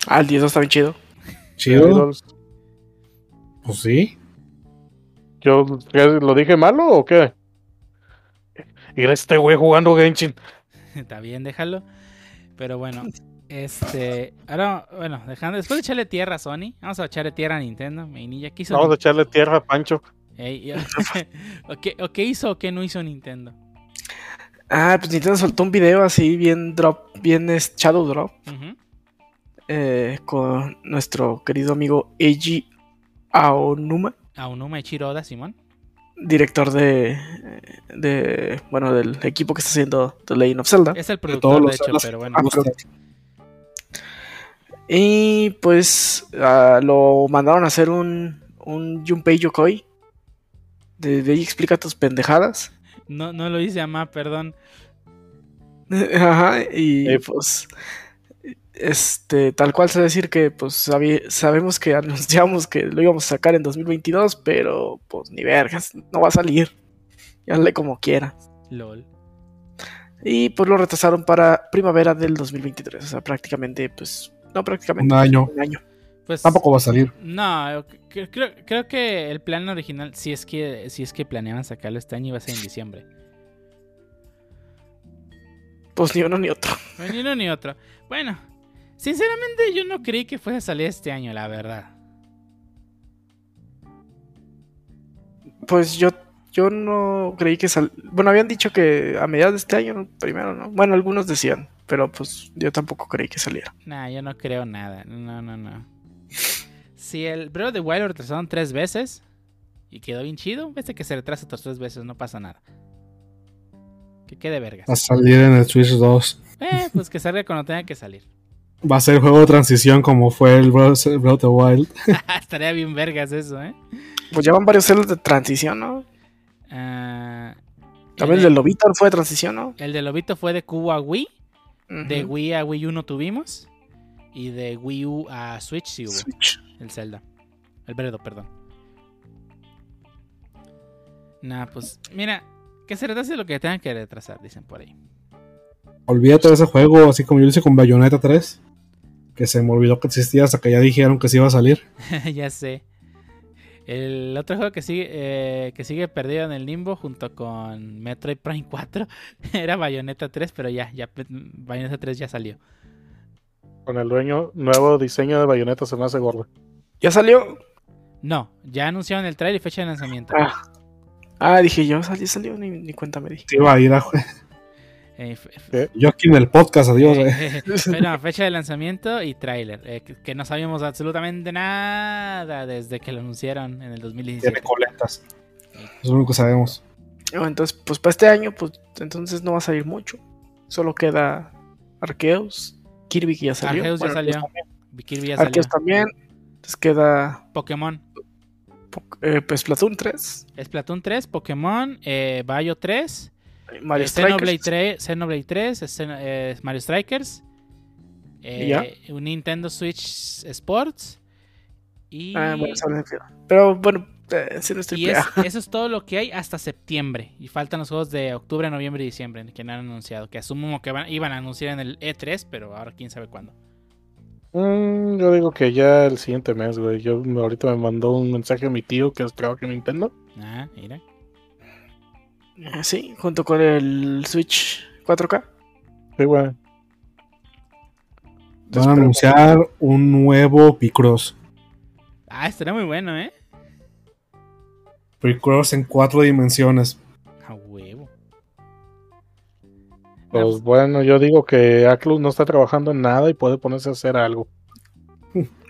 Ah, el 10 está bien chido. Chido. Pues sí. ¿Yo qué, lo dije malo o qué? Era este güey jugando Genshin. Está bien, déjalo. Pero bueno, este. Ahora, bueno, dejando. Después de echarle tierra a Sony, vamos a echarle tierra a Nintendo. Mi niña, ¿qué hizo? Vamos a echarle tierra a Pancho. Ey, ¿o, qué, o qué hizo o qué no hizo Nintendo? Ah, pues Nintendo soltó un video así bien drop, bien es Shadow Drop. Eh, con nuestro querido amigo Eiji Aonuma, A Unuma Ichiro Oda, Simón. director de, de bueno del equipo que está haciendo The Legend of Zelda. Es el productor, de hecho, pero bueno. Ah. Y pues ah, lo mandaron a hacer un, un Junpei Yokoi. De, de ahí explica tus pendejadas. No, no lo hice a más, perdón. Ajá, y Eh, pues este tal cual se decir que pues sabi- sabemos que anunciamos que lo íbamos a sacar en 2022, pero pues ni vergas, no va a salir. Y hazle como quiera. LOL. Y pues lo retrasaron para primavera del 2023, o sea, prácticamente pues no prácticamente Un año. un año. Pues. Tampoco va a salir. No, cre- creo, creo que el plan original, si es que si es que planeaban sacarlo este año, iba a ser en diciembre. Pues ni uno ni otro. Ni uno ni otro. Bueno, sinceramente yo no creí que fuese a salir este año, la verdad. Pues yo yo no creí que sal... Bueno, habían dicho que a mediados de este año primero, ¿no? Bueno, algunos decían, pero pues yo tampoco creí que saliera. Nah, yo no creo nada. No, no, no. Si el Breath of the Wild lo retrasaron tres veces y quedó bien chido, este que se retrasa otras tres veces, no pasa nada. Que quede vergas. Va a salir en el Switch 2. Eh, pues que salga cuando tenga que salir. Va a ser juego de transición como fue el Breath of the Wild. Estaría bien vergas eso, ¿eh? Pues ya van varios celos de transición, ¿no? Ah, También el de Lobito fue de transición, ¿no? el de Lobito fue de Cubo a Wii. De. Wii a Wii U no tuvimos. Y de Wii U a Switch sí hubo. Switch. El Zelda. El Bredo, perdón. Nah, pues mira, que se retrase lo que tengan que retrasar, dicen por ahí. Olvídate de ese juego, así como yo lo hice con Bayonetta 3. Que se me olvidó que existía hasta que ya dijeron que se iba a salir. ya sé. El otro juego que sigue, eh, que sigue perdido en el limbo junto con Metroid Prime 4 era Bayonetta 3, pero ya, ya Bayonetta 3 ya salió. Con el dueño, nuevo diseño de bayoneta se me hace gordo. ¿Ya salió? No, ya anunciaron el trailer y fecha de lanzamiento. Ah. Ah, dije yo, salió, salió, ni, ni cuenta me di. Se iba a ir a Eh, Yo aquí en el podcast, adiós. eh. eh, pero fecha de lanzamiento y tráiler, eh, que, que no sabíamos absolutamente nada desde que lo anunciaron en el Tiene 2017. coletas. Es lo único que sabemos. Bueno, entonces, pues para este año, pues entonces no va a salir mucho. Solo queda Arceus, Kirby que ya salió. Arceus ya Bueno, salió. también. Kirby ya salió. Arceus también. Entonces queda Pokémon. po- eh, pues Splatoon 3, Splatoon 3, Pokémon, eh, Bayo 3, Mario eh, Xenoblade Strikers. 3, Xenoblade 3 Xeno- eh, Mario Strikers, eh, ¿Y ya? un Nintendo Switch Sports y, Ah, bueno. Pero bueno, sí no estoy y es- eso es todo lo que hay hasta septiembre. Y faltan los juegos de octubre, noviembre y diciembre que no han anunciado. Que asumo que van- iban a anunciar en el E3, pero ahora quién sabe cuándo. Mm, yo digo que ya el siguiente mes, güey. Yo ahorita me mandó un mensaje a mi tío que trabaja en Nintendo. Ah, mira. Eh, Sí, junto con el Switch 4K. Sí, güey. Van a anunciar un nuevo Picross. Ah, estaría muy bueno, ¿eh? Picross en cuatro dimensiones. A huevo. Pues bueno, yo digo que Aclus no está trabajando en nada y puede ponerse a hacer algo.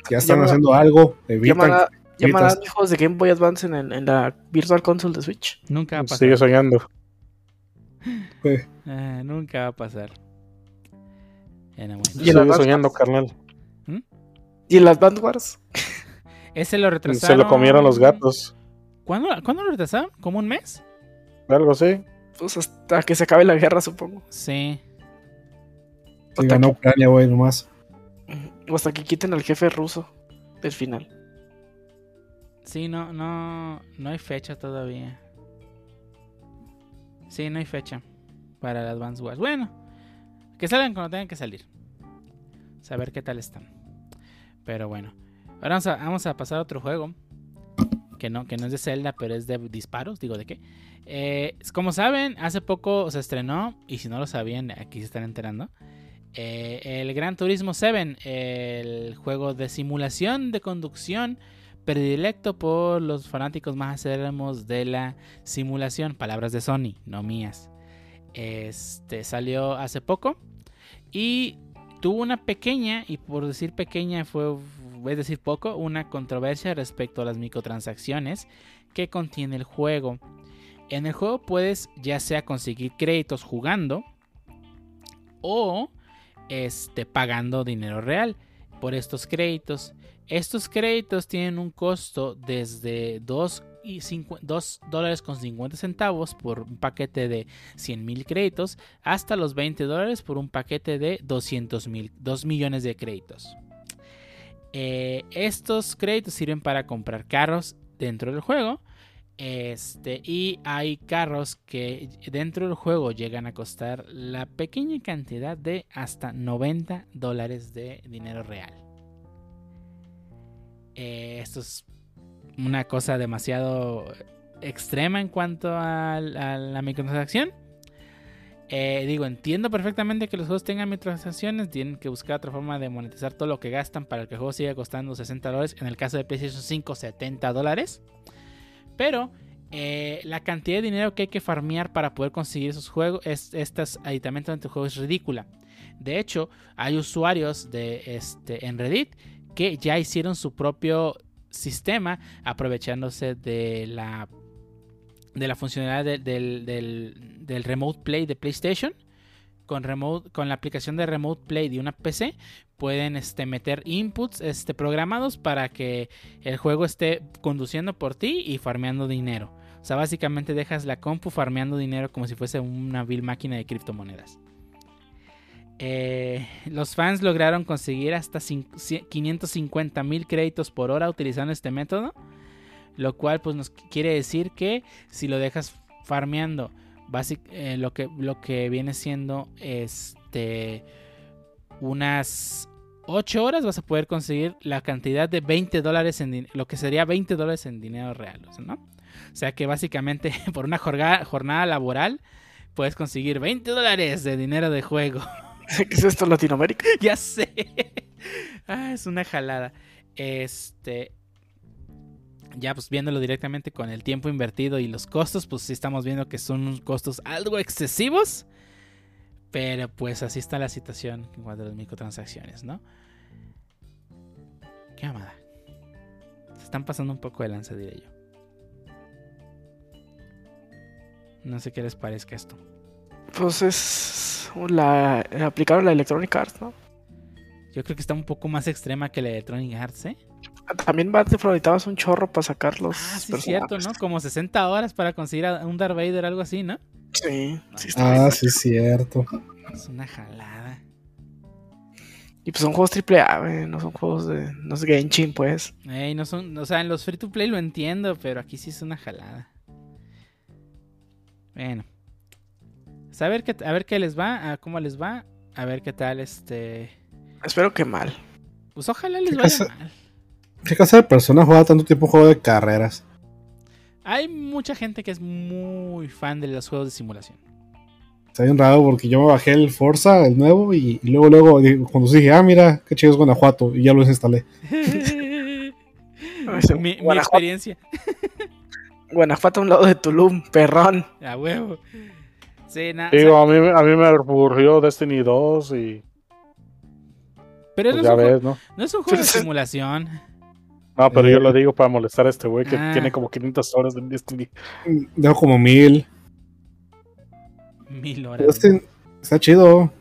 Ya están haciendo algo. Evitan. Llamará- Llamarán hijos de Game Boy Advance en, el- en la Virtual Console de Switch. Nunca va a pasar. Sigue soñando. Eh, Eh, nunca va a pasar. Y Sigue soñando, carnal. ¿Y el Advance Wars? Ese lo retrasaron. Se lo comieron los gatos. ¿Cuándo, ¿Cuándo lo retrasaron? ¿Como un mes? Algo así. Pues hasta que se acabe la guerra, supongo. Sí. si gana Ucrania, güey, nomás. O hasta que quiten al jefe ruso del final. Sí, no, no, no hay fecha todavía. Sí, no hay fecha para el Advance Wars. Bueno, que salgan cuando tengan que salir. Saber qué tal están. Pero bueno, ahora vamos a, vamos a pasar a otro juego. Que no, que no es de Zelda, pero es de disparos. Digo, ¿de qué? Eh, como saben, hace poco se estrenó, y si no lo sabían, aquí se están enterando. eh, el Gran Turismo 7, el juego de simulación de conducción predilecto por los fanáticos más acérrimos de la simulación. Palabras de Sony, no mías. Este salió hace poco y tuvo una pequeña, y por decir pequeña fue, es decir poco, una controversia respecto a las microtransacciones que contiene el juego. En el juego puedes ya sea conseguir créditos jugando o este, pagando dinero real por estos créditos. Estos créditos tienen un costo desde 2, y cincu- 2 dólares con 50 centavos por un paquete de 100 mil créditos hasta los 20 dólares por un paquete de 200 mil, 2 millones de créditos. Eh, estos créditos sirven para comprar carros dentro del juego. Este, y hay carros que dentro del juego llegan a costar la pequeña cantidad de hasta 90 dólares de dinero real. Eh, esto es una cosa demasiado extrema en cuanto a, a la microtransacción. Eh, digo, entiendo perfectamente que los juegos tengan microtransacciones. Tienen que buscar otra forma de monetizar todo lo que gastan para que el juego siga costando 60 dólares. En el caso de PlayStation 5, 70 dólares. Pero eh, la cantidad de dinero que hay que farmear para poder conseguir esos juegos, es, estos aditamentos dentro del juego es ridícula. De hecho, hay usuarios de este, en Reddit que ya hicieron su propio sistema aprovechándose de la de la funcionalidad de- del, del- del remote play de PlayStation con, remote, con la aplicación de Remote Play de una PC pueden este, meter inputs este, programados para que el juego esté conduciendo por ti y farmeando dinero. O sea, básicamente dejas la compu farmeando dinero como si fuese una vil máquina de criptomonedas. Eh, los fans lograron conseguir hasta 550 mil créditos por hora utilizando este método. Lo cual pues nos quiere decir que si lo dejas farmeando eh, lo, que, lo que viene siendo este unas 8 horas vas a poder conseguir la cantidad de 20 dólares en lo que sería 20 dólares en dinero real, ¿no? O sea que básicamente por una jornada, jornada laboral puedes conseguir 20 dólares de dinero de juego. ¿Qué es esto, Latinoamérica? ya sé. Ah, es una jalada. Este. Ya, pues viéndolo directamente con el tiempo invertido y los costos, pues sí estamos viendo que son costos algo excesivos. Pero pues así está la situación en cuanto a las microtransacciones, ¿no? Qué amada. Se están pasando un poco de lanza, diré yo. No sé qué les parezca esto. Pues es la aplicaron la Electronic Arts, ¿no? Yo creo que está un poco más extrema que la Electronic Arts, ¿eh? También te un chorro para sacarlos. Ah, sí, es cierto, ¿no? Como 60 horas para conseguir a un Darth Vader, algo así, ¿no? Sí, sí Ah, sí, es cierto. Es una jalada. Y pues son juegos AAA, no son juegos de. No es Genshin, pues. Ey, no son. O sea, en los free to play lo entiendo, pero aquí sí es una jalada. Bueno. Pues a ver qué, a ver qué les va, a cómo les va, a ver qué tal este. Espero que mal. Pues ojalá les vaya mal. ¿Qué clase de persona juega tanto tiempo juego de carreras? Hay mucha gente que es muy fan de los juegos de simulación. Está bien raro porque yo me bajé el Forza, el nuevo, y, luego, luego, cuando dije, ah, mira, qué chido es Guanajuato, y ya lo desinstalé. mi, mi experiencia. Guanajuato a un lado de Tulum, perrón. A huevo. Sí, nada. Digo, a, mí, a mí me aburrió Destiny 2 y. Pero pues ya ves, ¿no? no es un juego de simulación. No, pero yo lo digo para molestar a este güey que ah. tiene como 500 horas de Destiny. Dejo como mil. Mil horas. está chido.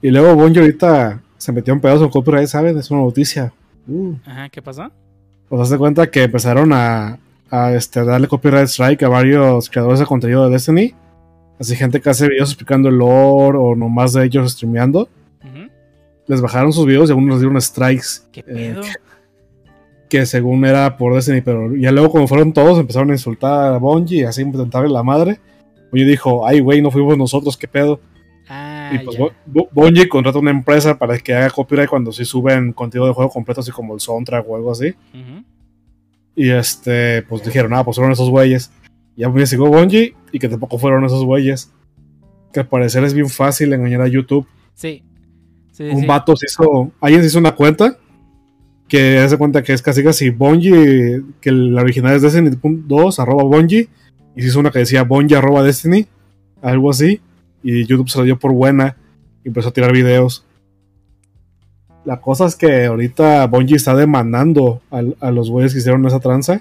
Y luego Bonji ahorita se metió en pedazo en copyright, ¿saben? Es una noticia. Uh. Ajá, ¿qué pasó? Pues hace cuenta que empezaron a, a este, darle copyright strike a varios creadores de contenido de Destiny. Así gente que hace videos explicando el lore o nomás de ellos streameando. Les bajaron sus videos y algunos les dieron strikes. ¿Qué eh, pedo? que según era por Destiny, pero ya luego como fueron todos empezaron a insultar a Bungie y así intentarle la madre. Bungie dijo, ay güey, no fuimos nosotros, qué pedo. Ah, y pues Bungie contrata una empresa para que haga copyright cuando sí suben contenido de juego completo, así como el soundtrack o algo así. Y este, pues dijeron, ah, pues fueron esos güeyes. Y ya me siguió Bungie y que tampoco fueron esos güeyes. Que al parecer es bien fácil engañar a YouTube. Sí. un vato se hizo, alguien se hizo una cuenta que hace cuenta que es casi casi Bungie, que la original es Destiny.2, arroba Bungie, y se hizo una que decía Bungie arroba Destiny, algo así, y YouTube se lo dio por buena y empezó a tirar videos. La cosa es que ahorita Bungie está demandando a, los güeyes que hicieron esa tranza.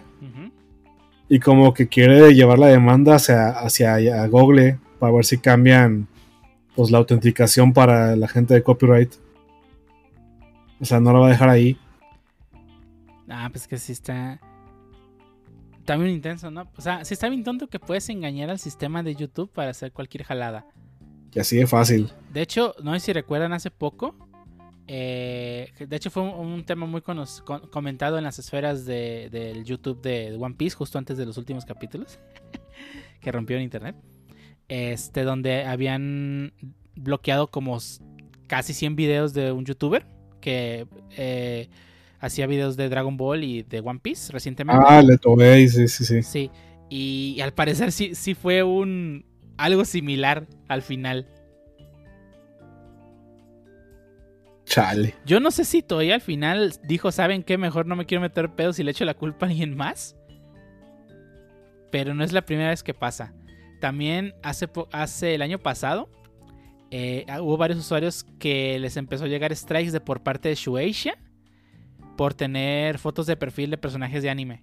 Y como que quiere llevar la demanda hacia, hacia Google para ver si cambian pues la autenticación para la gente de copyright. O sea, no la va a dejar ahí. Ah, pues que sí está. También intenso, ¿no? O sea, sí está bien tonto que puedes engañar al sistema de YouTube para hacer cualquier jalada. Y así de fácil. De hecho, no sé si recuerdan hace poco. Eh, de hecho, fue un, tema muy comentado en las esferas del YouTube de One Piece, justo antes de los últimos capítulos. que rompió en internet. Este, donde habían bloqueado como casi 100 videos de un youtuber que eh, hacía videos de Dragon Ball y de One Piece recientemente. Ah, le tomé, sí, sí, sí. Sí, y, al parecer sí, sí fue un algo similar al final. Chale. Yo no sé si todavía al final dijo, ¿saben qué? Mejor no me quiero meter pedos y le echo la culpa a alguien más. Pero no es la primera vez que pasa. También hace, hace el año pasado eh, hubo varios usuarios que les empezó a llegar strikes de por parte de Shueisha por tener fotos de perfil de personajes de anime.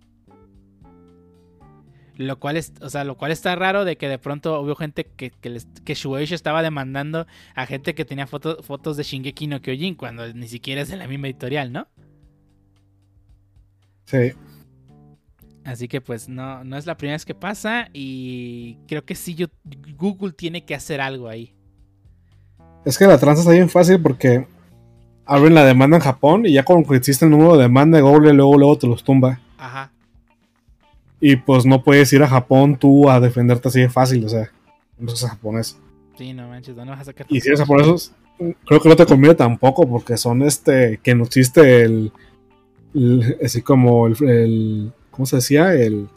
Lo cual es, o sea, lo cual está raro de que de pronto hubo gente que, que, les- que Shueisha estaba demandando a gente que tenía foto- fotos de Shingeki no Kyojin cuando ni siquiera es de la misma editorial, ¿no? Sí. Así que pues no, no es la primera vez que pasa y creo que sí yo, Google tiene que hacer algo ahí. Es que la tranza está bien fácil porque abren la demanda en Japón y ya cuando existe el número de demanda, Google luego, luego te los tumba. Ajá. Y pues no puedes ir a Japón tú a defenderte así de fácil, o sea, no seas japonés. Sí, no manches, ¿dónde vas a sacar? Y si eres japonés, creo que no te conviene tampoco porque son este, que no existe el, el- así como el, el- ¿cómo se decía? El,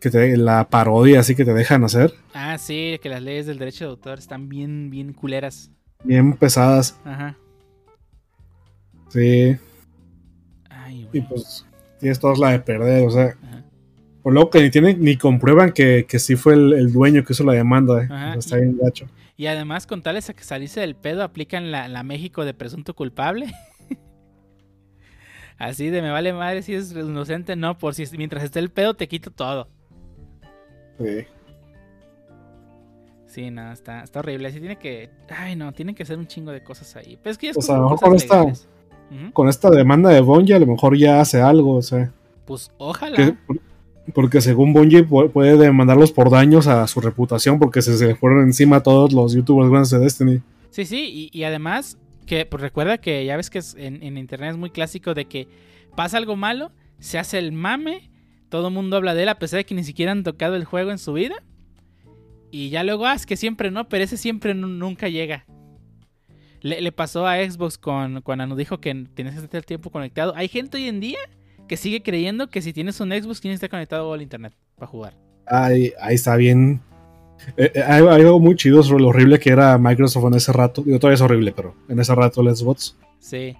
que te, la parodia así que te dejan hacer, Ah, sí, que las leyes del derecho de autor están bien, bien culeras. bien pesadas, Ajá. Sí. Ay, Y güey. pues tienes todas la de perder, o sea. Ajá. Por luego que ni tienen ni comprueban que, que sí fue el, el dueño que hizo la demanda. eh. Ajá, O sea, está y- bien gacho. Y además, con tales a que salirse del pedo, aplican la, la México de presunto culpable. Así de me vale madre si es inocente, no, por si mientras esté el pedo te quito todo. Sí. Sí, no, está, está horrible. Así tiene que. Ay, no, tienen que hacer un chingo de cosas ahí. Pero es que es O sea, a lo mejor con esta- Con esta demanda de Bungie a lo mejor ya hace algo, o sea. Pues ojalá. que- por- porque según Bungie pu- puede demandarlos por daños a su reputación porque se, se le fueron encima a todos los youtubers grandes de Destiny. Sí, sí, y, y además, que pues recuerda que ya ves que es- en, en internet es muy clásico de que pasa algo malo, se hace el mame, todo el mundo habla de él a pesar de que ni siquiera han tocado el juego en su vida. Y ya luego, ah, es que siempre no, pero ese siempre nu- nunca llega. Le, le pasó a Xbox con, cuando dijo que tienes que estar el tiempo conectado. Hay gente hoy en día que sigue creyendo que si tienes un Xbox tienes que estar conectado al internet para jugar. Ahí, ahí está bien. Eh, eh, hay, hay algo muy chido sobre lo horrible que era Microsoft en ese rato. Digo, todavía es horrible, pero en ese rato el Xbox. Sí,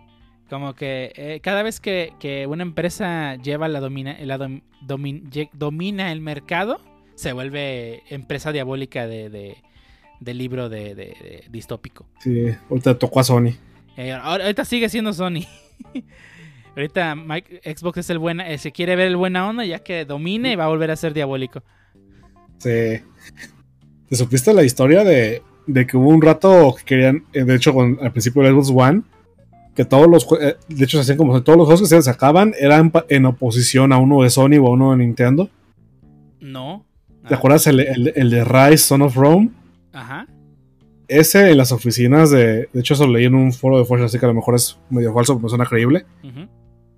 como que eh, cada vez que, que una empresa lleva la domina, la dom- domin- lle- domina el mercado, se vuelve empresa diabólica de, de- de libro de, de- de distópico. Sí, ahorita tocó a Sony. Eh, ahorita sigue siendo Sony. ahorita Mike- Xbox es el buena, eh, se quiere ver el buena onda ya que domine y va a volver a ser diabólico. Sí. ¿Te supiste la historia de, de que hubo un rato que querían, eh, de hecho, con, al principio del Xbox One, que todos los de hecho se hacían como todos los juegos que se sacaban eran en oposición a uno de Sony o a uno de Nintendo? No. ¿Te Ah, acuerdas el, el- el de Rise Son of Rome? Ajá. Ese en las oficinas de. De hecho, eso lo leí en un foro de Forge, así que a lo mejor es medio falso, pero me suena creíble.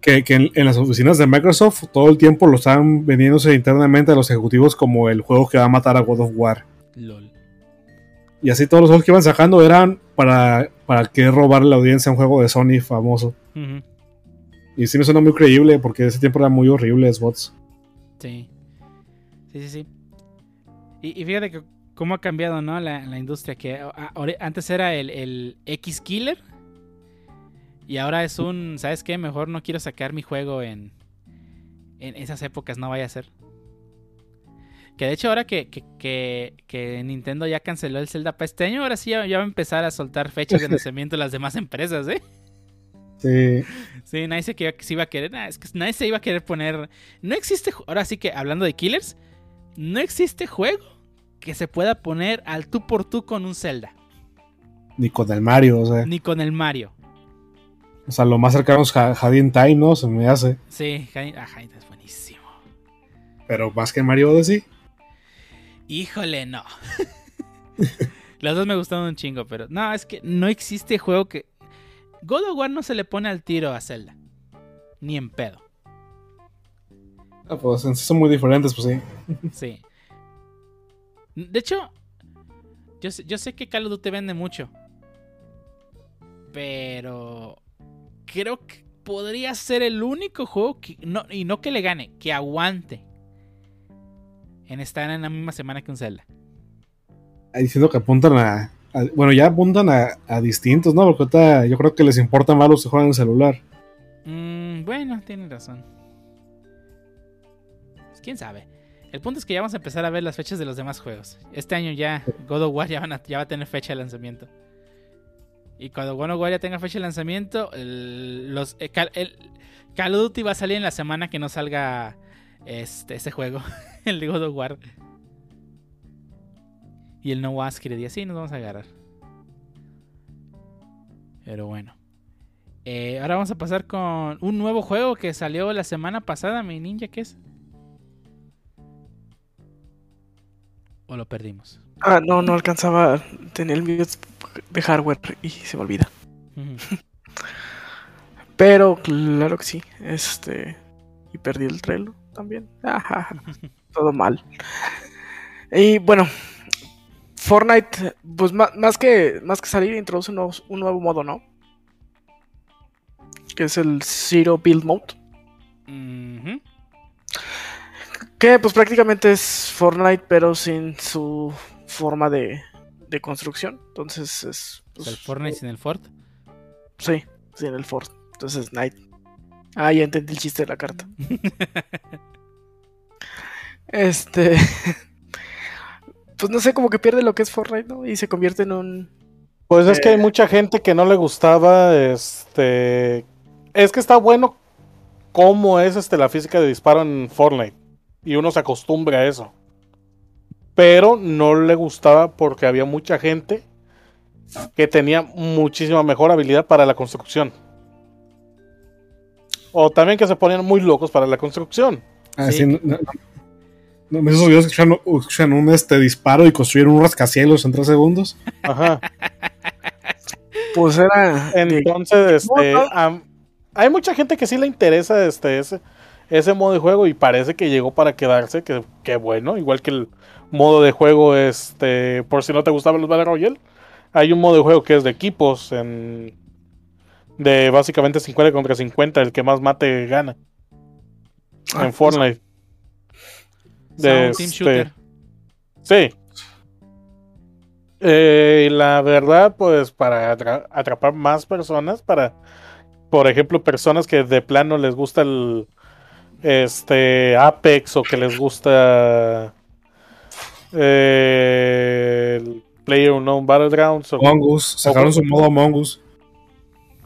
Que, que en, en las oficinas de Microsoft todo el tiempo lo estaban vendiéndose internamente a los ejecutivos como el juego que va a matar a God of War. LOL. Y así todos los juegos que iban sacando eran para, para que robarle la audiencia a un juego de Sony famoso. Y sí me suena muy creíble porque ese tiempo era muy horrible bots. Sí. Sí, sí, sí. Y, y fíjate que cómo ha cambiado, ¿no? La, la industria. Que a- antes era el, el X Killer. Y ahora es un, ¿sabes qué? Mejor no quiero sacar mi juego en, en esas épocas, no vaya a ser. Que de hecho ahora que, que, que- que Nintendo ya canceló el Zelda para este año, ahora sí ya, ya va a empezar a soltar fechas de lanzamiento las demás empresas, ¿eh? Sí. Sí, nadie se, que se iba a querer. nah, es que nadie se iba a querer poner. No existe. Ahora sí que hablando de killers, no existe juego que se pueda poner al tú por tú con un Zelda. Ni con el Mario, o sea. Ni con el Mario. O sea, lo más cercano es Hadin Time, ¿no? Se me hace. Sí, Jaime- ah, es buenísimo. Pero más que Mario Odyssey. Híjole, no. Los dos me gustaron un chingo, pero no, es que no existe juego que. God of War no se le pone al tiro a Zelda. Ni en pedo. Ah, pues en sí son muy diferentes, pues sí. Sí. De hecho, yo sé, yo sé que Call of Duty vende mucho. Pero creo que podría ser el único juego que no, y no que le gane, que aguante en estar en la misma semana que un Zelda. Ahí Diciendo que apuntan a, a- Bueno, ya apuntan a, a distintos, ¿no? Porque ahorita yo creo que les importa más los que juegan en celular. Mm, bueno, tienen razón. Pues, ¿Quién sabe? El punto es que ya vamos a empezar a ver las fechas de los demás juegos. Este año ya God of War ya, ya va a tener fecha de lanzamiento. Y cuando God of War ya tenga fecha de lanzamiento, los, eh, Call of Duty va a salir en la semana que no salga este, juego, el de God of War. Y el No Ask y así nos vamos a agarrar. Pero bueno. Eh, ahora vamos a pasar con un nuevo juego que salió la semana pasada, mi ninja, ¿qué es? ¿O lo perdimos? Ah, no, no alcanzaba. Tenía el mute de hardware y se me olvida. Pero claro que sí. Este. Y perdí el trailer también. Ajá, todo mal. Y bueno. Fortnite, pues ma- más, que, más que salir, introduce un nuevo, un nuevo modo, ¿no? Que es el Zero Build Mode. Que pues prácticamente es Fortnite, pero sin su forma de, de construcción. Entonces es. Pues, el Fortnite sin el Fort. Sí, sin el Fort. Entonces Night. Ah, ya entendí el chiste de la carta. Este. Pues no sé, como que pierde lo que es Fortnite, ¿no? Y se convierte en un. Pues es que Eh. hay mucha gente que no le gustaba, este... Es que está bueno cómo es este, la física de disparo en Fortnite. Y uno se acostumbra a eso. Pero no le gustaba porque había mucha gente que tenía muchísima mejor habilidad para la construcción. O también que se ponían muy locos para la construcción. Ah, Sí. sí, no, no, no, me esos videos que escuchan, escuchan un este, disparo y construyeron un rascacielos en tres segundos. Ajá. Pues era. Entonces, este, No, no. am- hay mucha gente que sí le interesa este, ese, ese modo de juego y parece que llegó para quedarse, que, que bueno, igual que el modo de juego, este, por si no te gustaban los Battle Royale, hay un modo de juego que es de equipos, en, de básicamente 50 contra 50, el que más mate gana Ah, en Fortnite. Sea, De team este- shooter. Sí. Eh, la verdad, pues para atra- atrapar más personas, para, por ejemplo, personas que de plano les gusta el este Apex o que les gusta eh, el Player Unknown Battlegrounds o Among Us, sacaron su modo Among Us.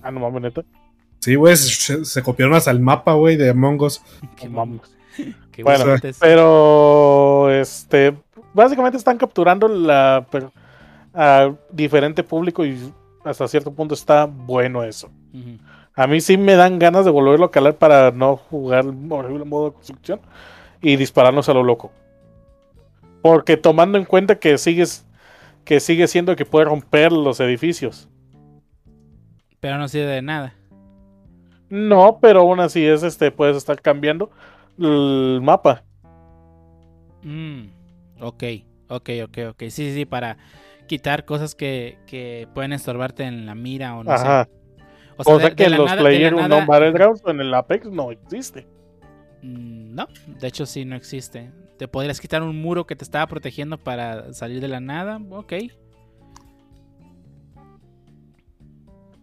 ah, no mames, neta. Sí, güey, se, se copiaron hasta el mapa, güey, de Among Us. Qué. Qué Bueno. Pero este básicamente están capturando la per- a diferente público y hasta cierto punto está bueno eso. A mí sí me dan ganas de volverlo a calar para no jugar el horrible modo de construcción y dispararnos a lo loco. Porque tomando en cuenta que sigues que sigue siendo que puede romper los edificios. Pero no sirve de nada. No, pero aún así es este puedes estar cambiando el mapa. Mm, ok, ok, ok, ok. Sí, sí, sí, para quitar cosas que, que pueden estorbarte en la mira o no Ajá. sé. O sea, de- que de en los nada- Player nada- Unknown Battlegrounds o en el Apex no existe. Mm, No, de hecho sí, no existe. Te podrías quitar un muro que te estaba protegiendo para salir de la nada. Ok.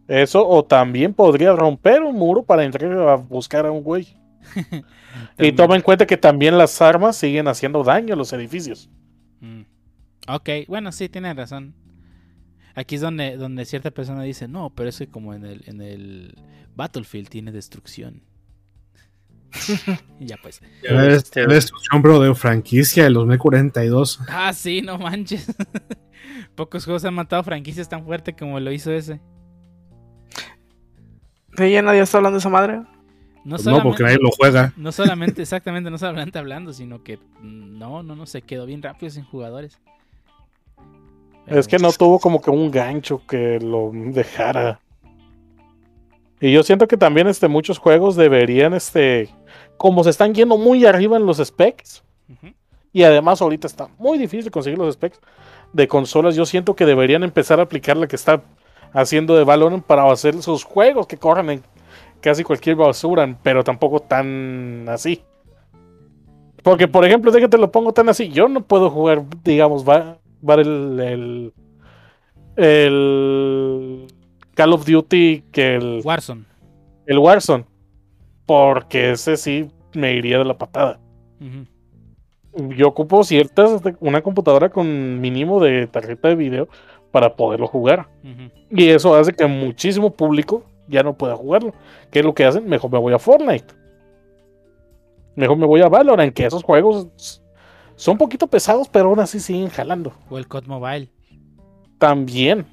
Eso, o también podría romper un muro para entrar a buscar a un güey. Y toma en cuenta que también las armas siguen haciendo daño a los edificios. Mm. Ok, bueno, sí, tienes razón. Aquí es donde, donde cierta persona dice, no, pero es que como en el, en el Battlefield tiene destrucción. y ya pues. Era Este- la destrucción, bro, de franquicia del 2042. Ah, sí, no manches. Pocos juegos han matado franquicias tan fuerte como lo hizo ese. ¿De ya nadie está hablando de esa madre? No, Pues no, porque nadie lo juega. no solamente, exactamente, no solamente hablando, sino que mm, no, no, no, se quedó bien rápido sin jugadores. Es que Pero- no tuvo como que un gancho que lo dejara. Y yo siento que también este, muchos juegos deberían, este, como se están yendo muy arriba en los specs, y además ahorita está muy difícil conseguir los specs de consolas, yo siento que deberían empezar a aplicar la que está haciendo de Valorant para hacer sus juegos que corran en casi cualquier basura, pero tampoco tan así. Porque, por ejemplo, déjate lo pongo tan así, yo no puedo jugar, digamos, va, va el, el, el Call of Duty que el, Warzone. el Warzone, porque ese sí me iría de la patada yo ocupo ciertas una computadora con mínimo de tarjeta de video para poderlo jugar. Y eso hace que muchísimo público ya no pueda jugarlo. ¿Qué es lo que hacen? Mejor me voy a Fortnite. Mejor me voy a Valorant, que esos juegos son un poquito pesados, pero aún así siguen jalando. O el COD Mobile. También.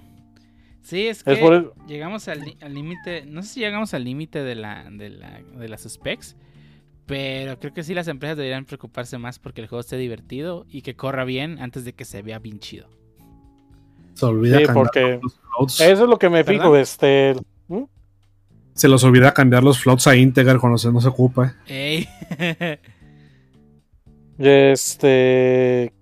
Sí, es Es que por el- llegamos al límite, no sé si llegamos al límite de, la, de, la, de las specs, pero creo que sí las empresas deberían preocuparse más porque el juego esté divertido y que corra bien antes de que se vea bien chido. Se olvida Sí, cambiar porque los floats. eso es lo que me ¿Verdad? fijo. Este, Se los olvida cambiar los floats a Integer cuando se no se ocupa. Ey. Este.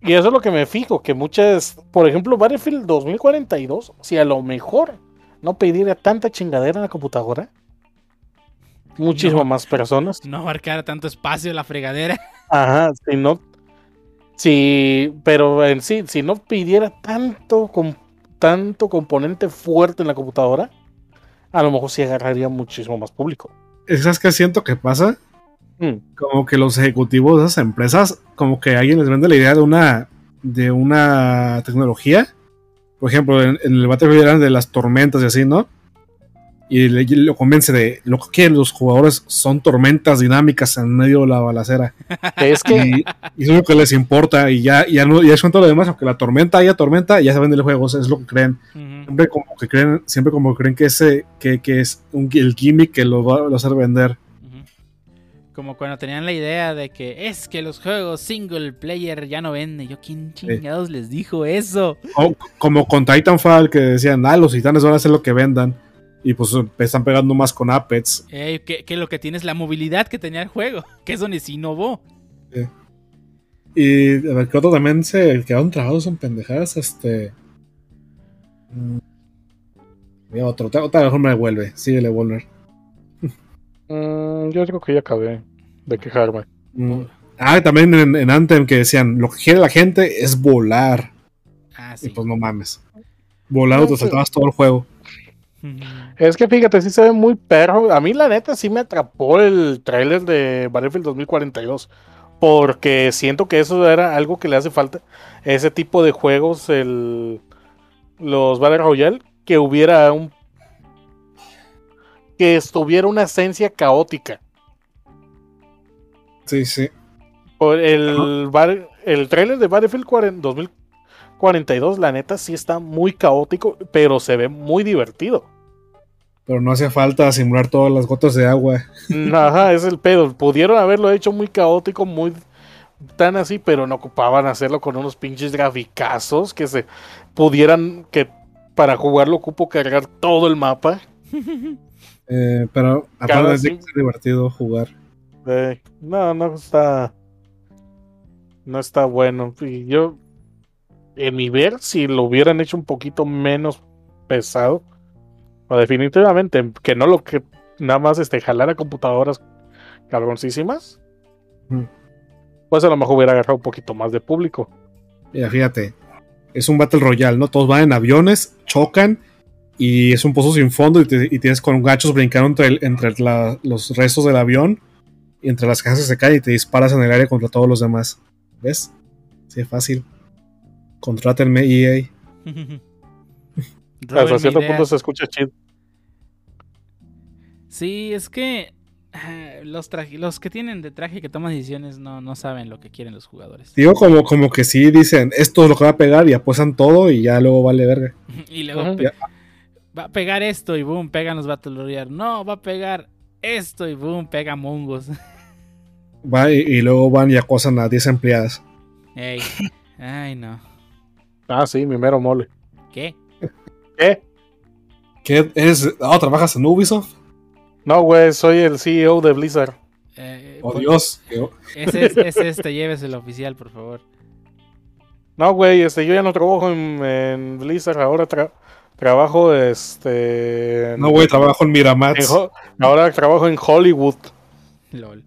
Y eso es lo que me fijo, que muchas, por ejemplo, Battlefield 2042, si a lo mejor no pidiera tanta chingadera en la computadora, muchísimas No. más personas. no abarcara tanto espacio la fregadera. Ajá, si no. Sí, pero en sí, si no pidiera tanto, com- tanto componente fuerte en la computadora, a lo mejor sí agarraría muchísimo más público. ¿Sabes qué siento que pasa? Mm, Como que los ejecutivos de esas empresas, como que alguien les vende la idea de una, de una tecnología. Por ejemplo, en, en el Battlefield eran de las tormentas y así, ¿no? Y le, y lo convence de lo que quieren los jugadores son tormentas dinámicas en medio de la balacera. Es que Y, y eso es lo que les importa. Y ya, ya no, ya es todo lo demás, aunque la tormenta haya tormenta, ya se vende el juego, o sea, es lo que creen. Siempre como que creen, siempre como creen que ese, que, que es un, el gimmick que lo va, lo va a hacer vender. Como cuando tenían la idea de que es que los juegos single player ya no venden. Yo, ¿quién chingados les dijo eso? O- como con Titanfall que decían, ah, los titanes van a hacer lo que vendan. Y pues están pegando más con Apex. Ey, que, que lo que tiene es la movilidad que tenía el juego, que es donde sí innovó. Y a ver, que otro también se quedaron trabados en pendejadas, este. mm, Había otro, otra mejor me devuelve. Síguele, Wolver. Mm, yo creo que ya acabé de quejarme. Mm. Ah, también en, en Anthem que decían, lo que quiere la gente es volar. Ah, Y sí. pues no mames. Volar No, te sí. saltabas todo el juego. Ujú. Es que fíjate, sí se ve muy perro. A mí, la neta, sí me atrapó el tráiler de Battlefield 2042. Porque siento que eso era algo que le hace falta. Ese tipo de juegos, el, los Battle Royale, que hubiera un. Que estuviera una esencia caótica. Sí, sí. Por el, el trailer de Battlefield 40 2042, la neta, sí está muy caótico, pero se ve muy divertido. Pero no hacía falta simular todas las gotas de agua. Ajá, es el pedo. Pudieron haberlo hecho muy caótico, muy tan así, pero no ocupaban hacerlo con unos pinches graficazos que se pudieran que para jugarlo ocupo cargar todo el mapa. Eh, pero aparte que es divertido jugar. Eh, no, no está no está bueno. Y yo en mi ver si lo hubieran hecho un poquito menos pesado, o definitivamente que no lo que nada más este jalar a computadoras cabroncísimas. Mm. Pues a lo mejor hubiera agarrado un poquito más de público. Mira, fíjate. Es un Battle Royale, ¿no? Todos van en aviones, chocan y es un pozo sin fondo y, te- y tienes con gachos brincando entre, el- entre la- los restos del avión y entre las cajas que se caen y te disparas en el aire contra todos los demás. ¿Ves? Sí, fácil. Contrátenme EA. Hasta cierto idea. punto se escucha chido. Sí, es que ah, los, traje- los que tienen de traje que toman decisiones no, no saben lo que quieren los jugadores. Digo como, como que sí dicen, esto es lo que va a pegar y apuestan todo y ya luego vale verga. Y luego. Va a pegar esto y boom, pegan los Battle Royale. No, va a pegar esto y boom, pega Mongos. Va y, y luego van y acosan a 10 empleadas. Ey. Ay, no. Ah, sí, mi mero mole. ¿Qué? ¿Qué? ¿Qué es? Ah, ¿trabajas en Ubisoft? No, güey, soy el CEO de Blizzard. Eh, Oh Dios. Ese es, ese es, te lleves el oficial, por favor. No, güey, este, yo ya no trabajo en, en Blizzard, ahora tra- trabajo, este... No, güey, trabajo en en Miramax. Ho- ahora trabajo en Hollywood. LOL.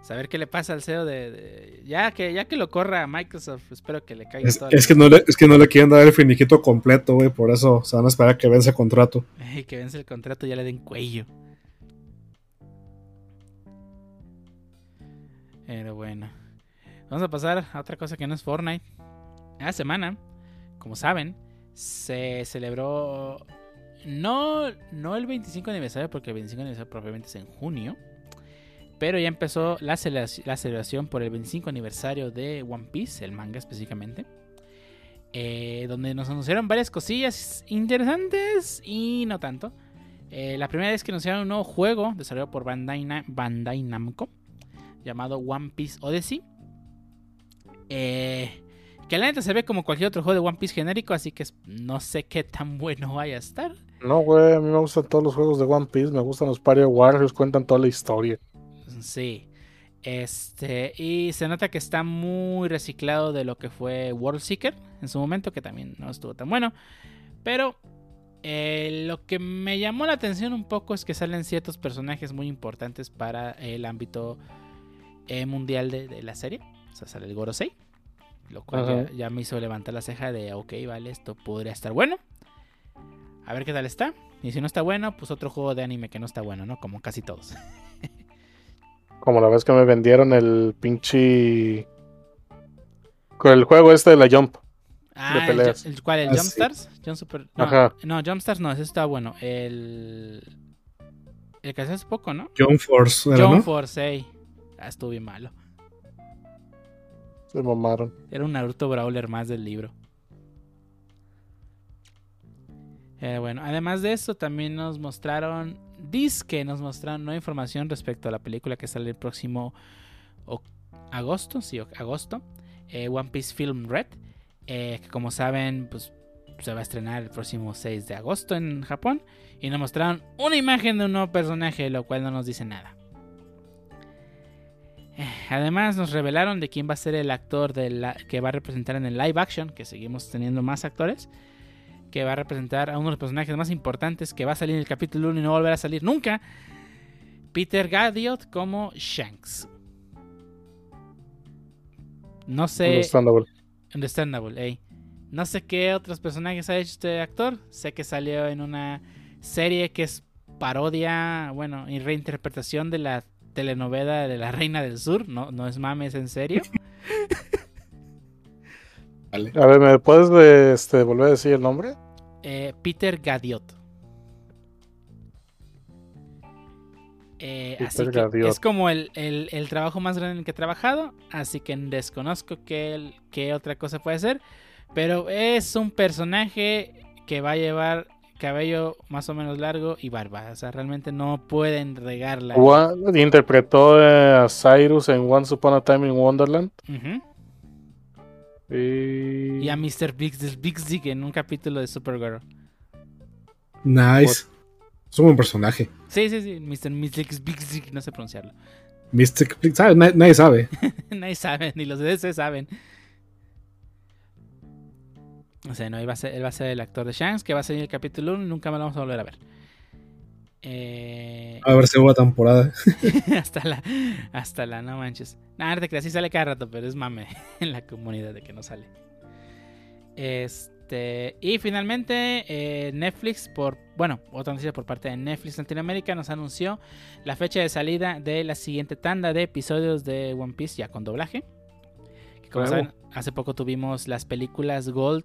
Saber qué le pasa al CEO de, de- ya que ya que lo corra a Microsoft, espero que le caiga Es, todo. es que no le, es que no le quieren dar el finiquito completo, güey. Por eso se van a esperar a que vence el contrato. Que vence el contrato y ya le den cuello. Pero bueno. Vamos a pasar a otra cosa que no es Fortnite. Esta semana, como saben, se celebró no, no el 25 aniversario, porque el 25 aniversario propiamente es en junio. Pero ya empezó la, celebración, por el 25 aniversario de One Piece, el manga específicamente. eh, donde nos anunciaron varias cosillas interesantes y no tanto. Eh, la primera vez que anunciaron un nuevo juego desarrollado por Bandai, Bandai Namco llamado One Piece Odyssey. Eh, que la neta se ve como cualquier otro juego de One Piece genérico, así que no sé qué tan bueno vaya a estar. No, güey, a mí me gustan todos los juegos de One Piece, me gustan los Mario Warriors, cuentan toda la historia. Sí. Este, y se nota que está muy reciclado de lo que fue World Seeker en su momento, que también no estuvo tan bueno. Pero eh, lo que me llamó la atención un poco es que salen ciertos personajes muy importantes para el ámbito eh, mundial de, de la serie. O sea, sale el Gorosei. Lo cual ya, ya me hizo levantar la ceja de, ok, vale, esto podría estar bueno. A ver qué tal está. Y si no está bueno, pues otro juego de anime que no está bueno, ¿no? Como casi todos. Como la vez que me vendieron el pinche... Con el juego este de la Jump. Ah, el, el- ¿cuál? ¿El Ah, sí. Jumpstars? Jump Super... No, Ajá. no, Jumpstars no, ese está bueno. El. El que hace hace poco, ¿no? John Force, ¿era, John no? Force, Ah, estuvo bien malo. Se mamaron. Era un Naruto Brawler más del libro. Eh, bueno, además de eso, también nos mostraron. Disque nos mostraron nueva información respecto a la película que sale el próximo agosto. Sí, agosto. eh, One Piece Film Red. eh, que como saben, pues se va a estrenar el próximo 6 de agosto en Japón. Y nos mostraron una imagen de un nuevo personaje, lo cual no nos dice nada. Además nos revelaron de quién va a ser el actor de la- que va a representar en el live action, que seguimos teniendo más actores, que va a representar a uno de los personajes más importantes que va a salir en el capítulo 1 y no va a volver a salir nunca, Peter Gadiot como Shanks. No sé... Understandable. Understandable, ey. No sé qué otros personajes ha hecho este actor. Sé que salió en una serie que es parodia, bueno, y reinterpretación de la telenovela de la Reina del Sur. No, no es mames, en serio. Vale. A ver, ¿me puedes de, este, volver a decir el nombre? Eh, Peter Gadiot. Eh, Peter así que Gadiot. es como el, el- el trabajo más grande en el que he trabajado. Así que desconozco qué, qué otra cosa puede ser. Pero es un personaje que va a llevar cabello más o menos largo y barba. O sea, realmente no pueden regarla. Wa- interpretó eh, a Cyrus en Once Upon a Time in Wonderland. Y... Y a Mr. Biggs, Biggsy en un capítulo de Supergirl. Nice. Es un buen personaje. Sí, sí, sí. Mr. Biggsy, no sé pronunciarlo. Mystic, ¿sabe? Nadie, nadie sabe. Nadie sabe, ni los DC saben. O sea, no, él va, a ser, él va a ser el actor de Shanks, que va a salir el capítulo 1 y nunca más lo vamos a volver a ver. Eh, A ver segunda temporada. hasta la, hasta la, no manches. Nada, te creas, sí sale cada rato, pero es mame en la comunidad de que no sale. Este, y finalmente, eh, Netflix, por, bueno, otra noticia por parte de Netflix Latinoamérica, nos anunció la fecha de salida de la siguiente tanda de episodios de One Piece ya con doblaje. Que como saben, hace poco tuvimos las películas Gold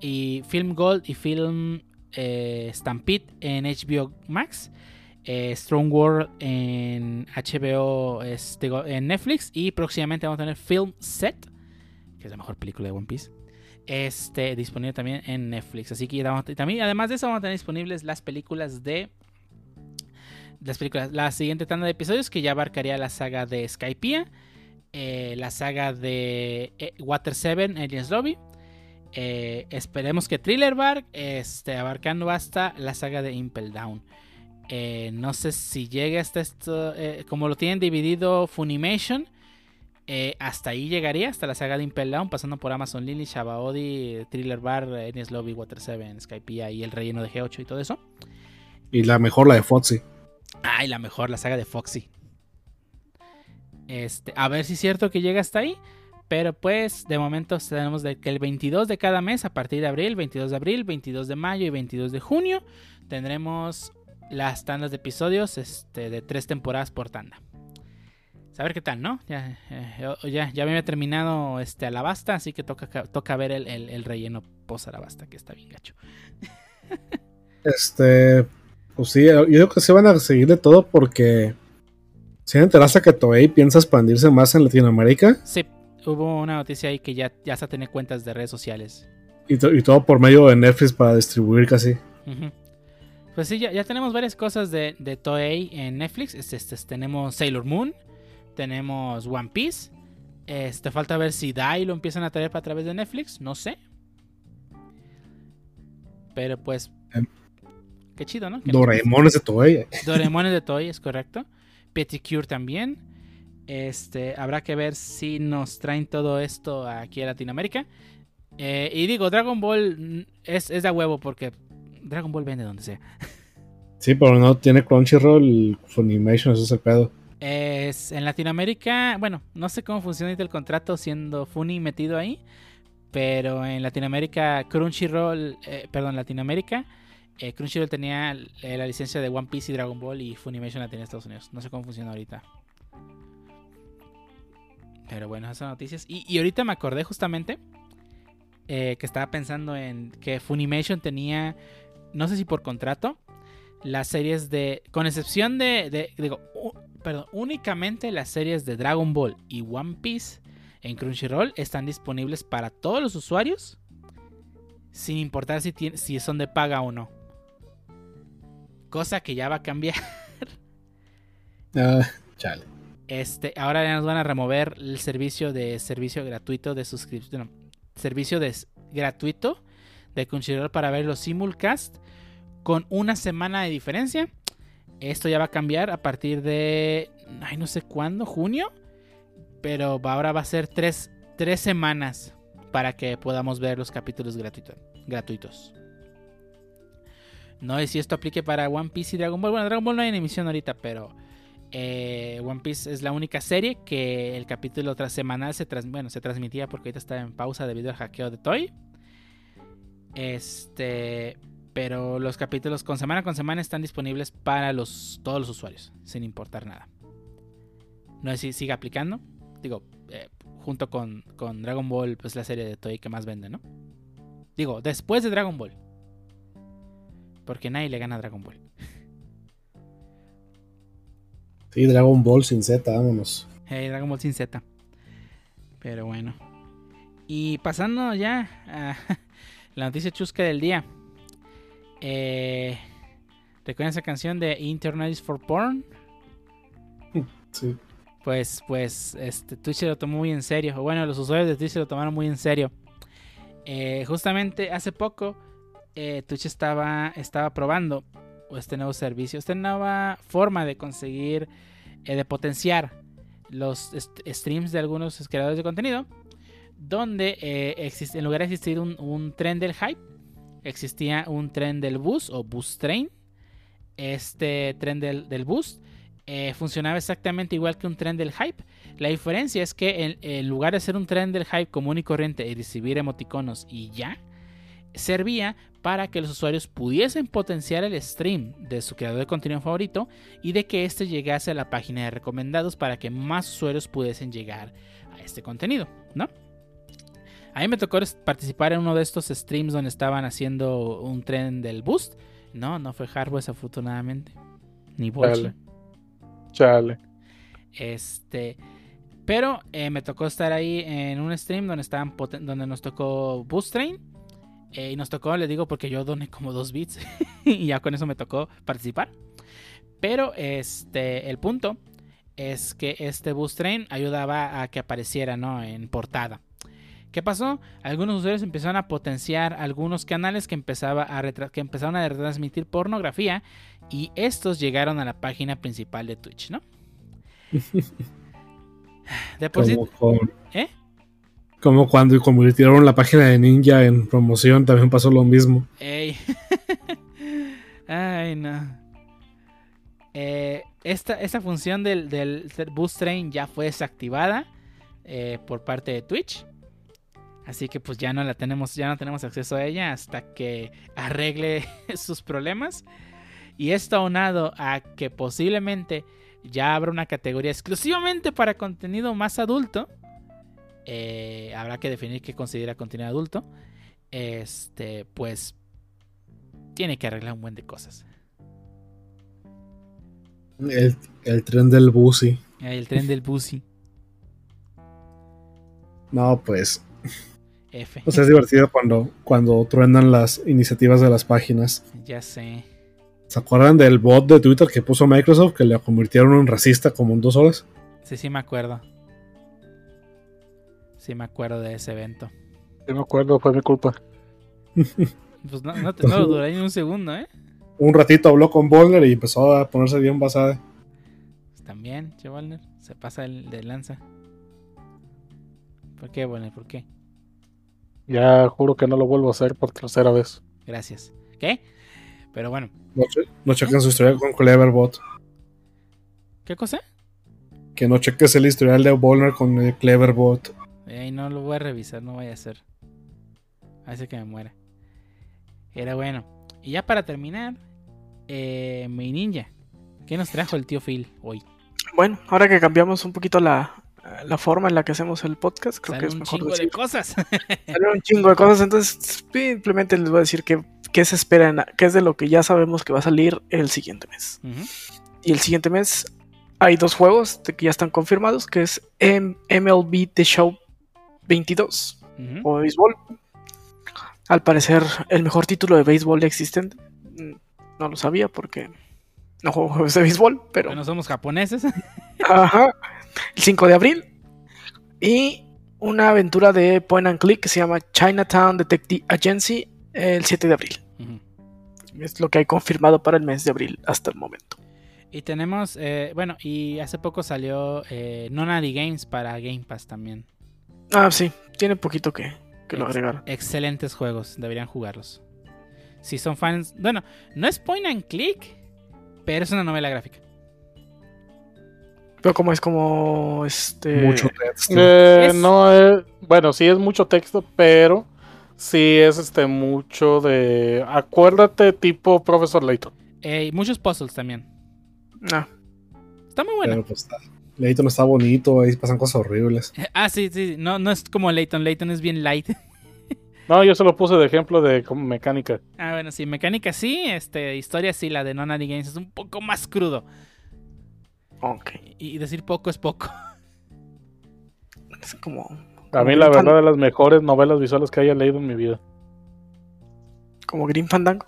y Film Gold y Film eh, Stampede en HBO Max. eh, Strong World en HBO este, en Netflix y próximamente vamos a tener Film Set, que es la mejor película de One Piece. Este, disponible también en Netflix. Así que también, además de eso, vamos a tener disponibles las películas de. Las películas, la siguiente tanda de episodios que ya abarcaría la saga de Skypiea, eh, la saga de eh, Water 7, Aliens Lobby. eh, esperemos que Thriller Bark este, abarcando hasta la saga de Impel Down. Eh, no sé si llegue hasta esto, como lo tienen dividido Funimation, hasta ahí llegaría, hasta la saga de Impel Down, pasando por Amazon Lily, Shabaodi, Thriller Bar, Enies Lobby, Water 7, Skypiea y el relleno de G8 y todo eso. Y la mejor, la de Foxy. Ay, la mejor, la saga de Foxy. Este, a ver si es cierto que llega hasta ahí. Pero pues de momento tenemos de que el 22 de cada mes, a partir de abril, 22 de abril, 22 de mayo y 22 de junio, tendremos las tandas de episodios este, de tres temporadas por tanda. Saber qué tal, ¿no? Ya, eh, ya, ya me había terminado este, Alabasta, así que toca, toca ver el, el- el relleno post Alabasta, que está bien gacho. Este. Pues sí, yo digo que se van a seguir de todo porque ¿Se enteraste que Toei piensa expandirse más en Latinoamérica? Sí, hubo una noticia ahí que ya, ya hasta tiene cuentas de redes sociales. Y, to- y todo por medio de Netflix para distribuir casi. Pues sí, ya, ya tenemos varias cosas de, de Toei en Netflix. Este, este, tenemos Sailor Moon, tenemos One Piece. Este, falta ver si Dai lo empiezan a traer para a través de Netflix, no sé. Pero pues, Em. qué chido, ¿no? Doraemon es de Toei. Doraemon es de Toei, es correcto. Peticure también. Este, habrá que ver si nos traen todo esto aquí a Latinoamérica. Eh, y digo, Dragon Ball mm, es, es de huevo porque Dragon Ball vende donde sea. Sí, pero no tiene Crunchyroll, Funimation, eso es el pedo. Es, en Latinoamérica, bueno, no sé cómo funciona el contrato siendo Funny metido ahí. Pero en Latinoamérica, Crunchyroll, eh, perdón, Latinoamérica, eh, Crunchyroll tenía la licencia de One Piece y Dragon Ball y Funimation la tenía en Estados Unidos. No sé cómo funciona ahorita. Pero bueno, esas son noticias. Y, ahorita me acordé justamente eh, que estaba pensando en que Funimation tenía, no sé si por contrato, las series de, con excepción de, digo, perdón, únicamente las series de Dragon Ball y One Piece en Crunchyroll están disponibles para todos los usuarios, sin importar si son de paga o no. Cosa que ya va a cambiar. Ah, chale. Este, ahora ya nos van a remover el servicio de servicio gratuito de suscripción. no, servicio de gratuito de Crunchyroll para ver los simulcast con una semana de diferencia. Esto ya va a cambiar a partir de. Ay, no sé cuándo, junio. Pero ahora va a ser tres, tres semanas para que podamos ver los capítulos gratuito- gratuitos. No sé si esto aplique para One Piece y Dragon Ball. Bueno, Dragon Ball no hay en emisión ahorita, pero eh, One Piece es la única serie que el capítulo tras semanal se, trans- bueno, se transmitía porque ahorita está en pausa debido al hackeo de Toy. Este, pero los capítulos con semana con semana están disponibles para los, todos los usuarios, sin importar nada. No sé si sigue aplicando. Digo, eh, junto con, con Dragon Ball, pues la serie de Toy que más vende, ¿no? Digo, después de Dragon Ball. Porque nadie le gana a Dragon Ball. Sí, Dragon Ball sin Z, vámonos. Hey, Dragon Ball sin Z. Pero bueno. Y pasando ya a la noticia chusca del día. Eh, ¿Recuerdan esa canción de Internet is for Porn? Sí. Pues, pues, este, Twitch se lo tomó muy en serio. O bueno, los usuarios de Twitch se lo tomaron muy en serio. Eh, justamente hace poco, eh, Twitch estaba, estaba probando este nuevo servicio, esta nueva forma de conseguir, eh, de potenciar los streams de algunos creadores de contenido. Donde eh, en lugar de existir un, un tren del hype, existía un tren del bus o boost train. Este tren del, del boost eh, funcionaba exactamente igual que un tren del hype. La diferencia es que en, en lugar de ser un tren del hype común y corriente y recibir emoticonos y ya, servía para que los usuarios pudiesen potenciar el stream de su creador de contenido favorito y de que éste llegase a la página de recomendados para que más usuarios pudiesen llegar a este contenido, ¿no? A mí me tocó participar en uno de estos streams donde estaban haciendo un tren del boost. No, no fue Hardware afortunadamente. Ni Bolchi. Chale. Chale. Este. Pero eh, me tocó estar ahí en un stream donde estaban donde nos tocó Boost Train. Eh, y nos tocó, le digo, porque yo doné como dos bits. y ya con eso me tocó participar. Pero este. El punto es que este Boost Train ayudaba a que apareciera, ¿no? En portada. ¿Qué pasó? Algunos usuarios empezaron a potenciar algunos canales que, empezaba a que empezaron a retransmitir pornografía y estos llegaron a la página principal de Twitch, ¿no? De por sí, Como, con- ¿Eh? Como cuando convirtieron la página de Ninja en promoción, también pasó lo mismo. Ey. Ay, no. Eh, esta, esta función del, del Boost Train ya fue desactivada eh, por parte de Twitch. Así que pues ya no la tenemos, ya no tenemos acceso a ella hasta que arregle sus problemas. Y esto aunado a que posiblemente ya habrá una categoría exclusivamente para contenido más adulto. Eh, habrá que definir qué considera contenido adulto. Este, pues tiene que arreglar un buen de cosas. El, el tren del Busi. El tren del Busi. No, pues. F. O sea, es divertido cuando, cuando truenan las iniciativas de las páginas. Ya sé. ¿Se acuerdan del bot de Twitter que puso Microsoft que le convirtieron en racista como en dos horas? Sí, sí me acuerdo. Sí me acuerdo de ese evento. Yo me acuerdo, fue mi culpa. Pues no, no, te- no lo duré ni un segundo, ¿eh? Un ratito habló con Boulder y empezó a ponerse bien basada. Pues también, che Walner, se pasa el de lanza. ¿Por qué, Walner? ¿Por qué? Ya juro que no lo vuelvo a hacer por tercera vez. Gracias. ¿Qué? Pero bueno, No, no chequen su historial con Cleverbot. ¿qué cosa? Que no cheques el historial de Boulder con el Cleverbot. Ey, no lo voy a revisar, no vaya a ser. Hace que me muera. Era bueno. Y ya para terminar, eh, mi ninja. ¿Qué nos trajo el tío Phil hoy? Bueno, ahora que cambiamos un poquito la, la forma en la que hacemos el podcast, creo Sale que es un mejor chingo decir. de cosas. Salen un chingo de cosas, entonces simplemente les voy a decir que, qué se espera, en- qué es de lo que ya sabemos que va a salir el siguiente mes. Y el siguiente mes hay dos juegos que ya están confirmados, que es M- MLB The Show 22 Ujú. o de béisbol. Al parecer el mejor título de béisbol existente. Mm, No lo sabía porque no juego juegos de béisbol, pero Bueno, somos japoneses. Ajá. El 5 de abril. Y una aventura de point and click que se llama Chinatown Detective Agency el 7 de abril. Es lo que hay confirmado para el mes de abril hasta el momento. Y tenemos, eh, bueno, y hace poco salió eh, Nonady Games para Game Pass también. Ah, sí. Tiene poquito que, que lo Ex- agregaron. Excelentes juegos, deberían jugarlos. Si son fans, bueno, no es point and click, pero es una novela gráfica. Pero como es como este. Mucho texto. Eh, Es- No, eh, bueno, sí es mucho texto, pero sí es este mucho de. Acuérdate, tipo Profesor Layton. Eh, y muchos puzzles también. Ah, Está muy bueno. Pero pues está. Layton está bonito, ahí pasan cosas horribles. Ah, sí, sí, no, no es como Layton. Layton es bien light. No, yo se lo puse de ejemplo de como mecánica. Ah, bueno, sí, mecánica sí, este, historia sí, la de Nonady Games es un poco más crudo. ok. Y decir poco es poco. Es como. A mí, la verdad, de las mejores novelas visuales que haya leído en mi vida. Como Green Fandango.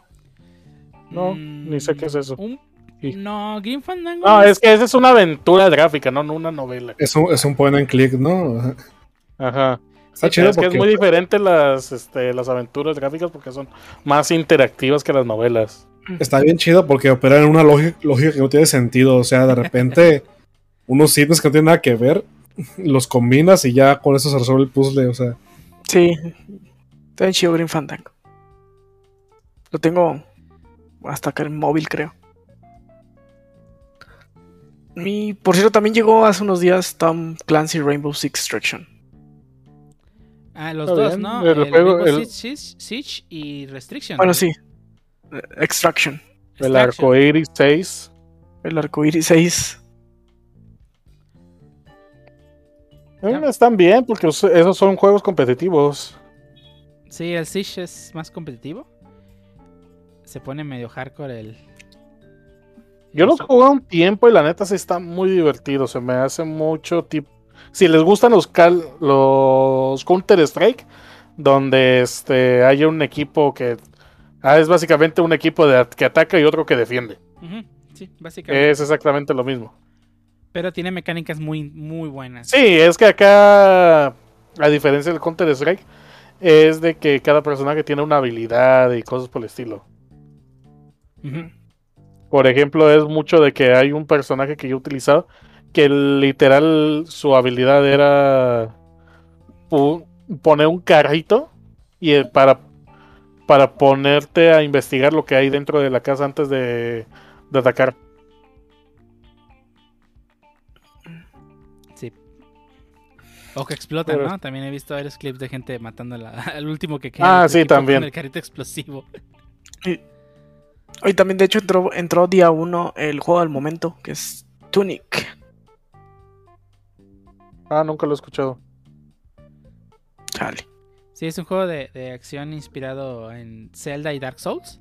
No, Mm, ni sé qué es eso. un- No, Green Fandango. No, es que esa es una aventura gráfica, no, no una novela. Es un, es un point and click, ¿no? Ajá. Está chido es que es porque muy diferente las, este, las aventuras gráficas porque son más interactivas que las novelas. está bien chido porque opera en una lógica, lógica que no tiene sentido. O sea, de repente, unos ítems que no tienen nada que ver, los combinas y ya con eso se resuelve el puzzle. O sea, Sí. Está bien chido Green Fandango. Lo tengo hasta acá en móvil, creo. Y por cierto, también llegó hace unos días Tom Clancy Rainbow Six Extraction. Ah, los Está dos, bien, ¿no? el El, juego- Rainbow el- Six, Six- Siege y Restriction. Bueno, sí. Extraction. El arco iris 6. El arco iris 6. Eh, están bien porque os- esos son juegos competitivos. Sí, el Siege es más competitivo. Se pone medio hardcore el. Yo los jugué un tiempo y la neta sí está muy divertido. Se me hace mucho tipo. Si les gustan los cal los Counter Strike, donde este hay un equipo que ah, es básicamente un equipo de, que ataca y otro que defiende. Sí, básicamente. Es exactamente lo mismo. Pero tiene mecánicas muy, muy buenas. Sí, es que acá, a diferencia del Counter Strike, es de que cada personaje tiene una habilidad y cosas por el estilo. Ujú. Por ejemplo, es mucho de que hay un personaje que yo he utilizado que literal su habilidad era poner un carrito y eh, para, para ponerte a investigar lo que hay dentro de la casa antes de, de atacar. Sí. O que explotan, Pero- ¿no? También he visto varios clips de gente matando al último que queda. Ah, sí, también. Con el carrito explosivo. Hoy también, de hecho, entró, entró día 1 el juego del momento, que es Tunic. Ah, nunca lo he escuchado. Chale. Sí, es un juego de, de acción inspirado en Zelda y Dark Souls.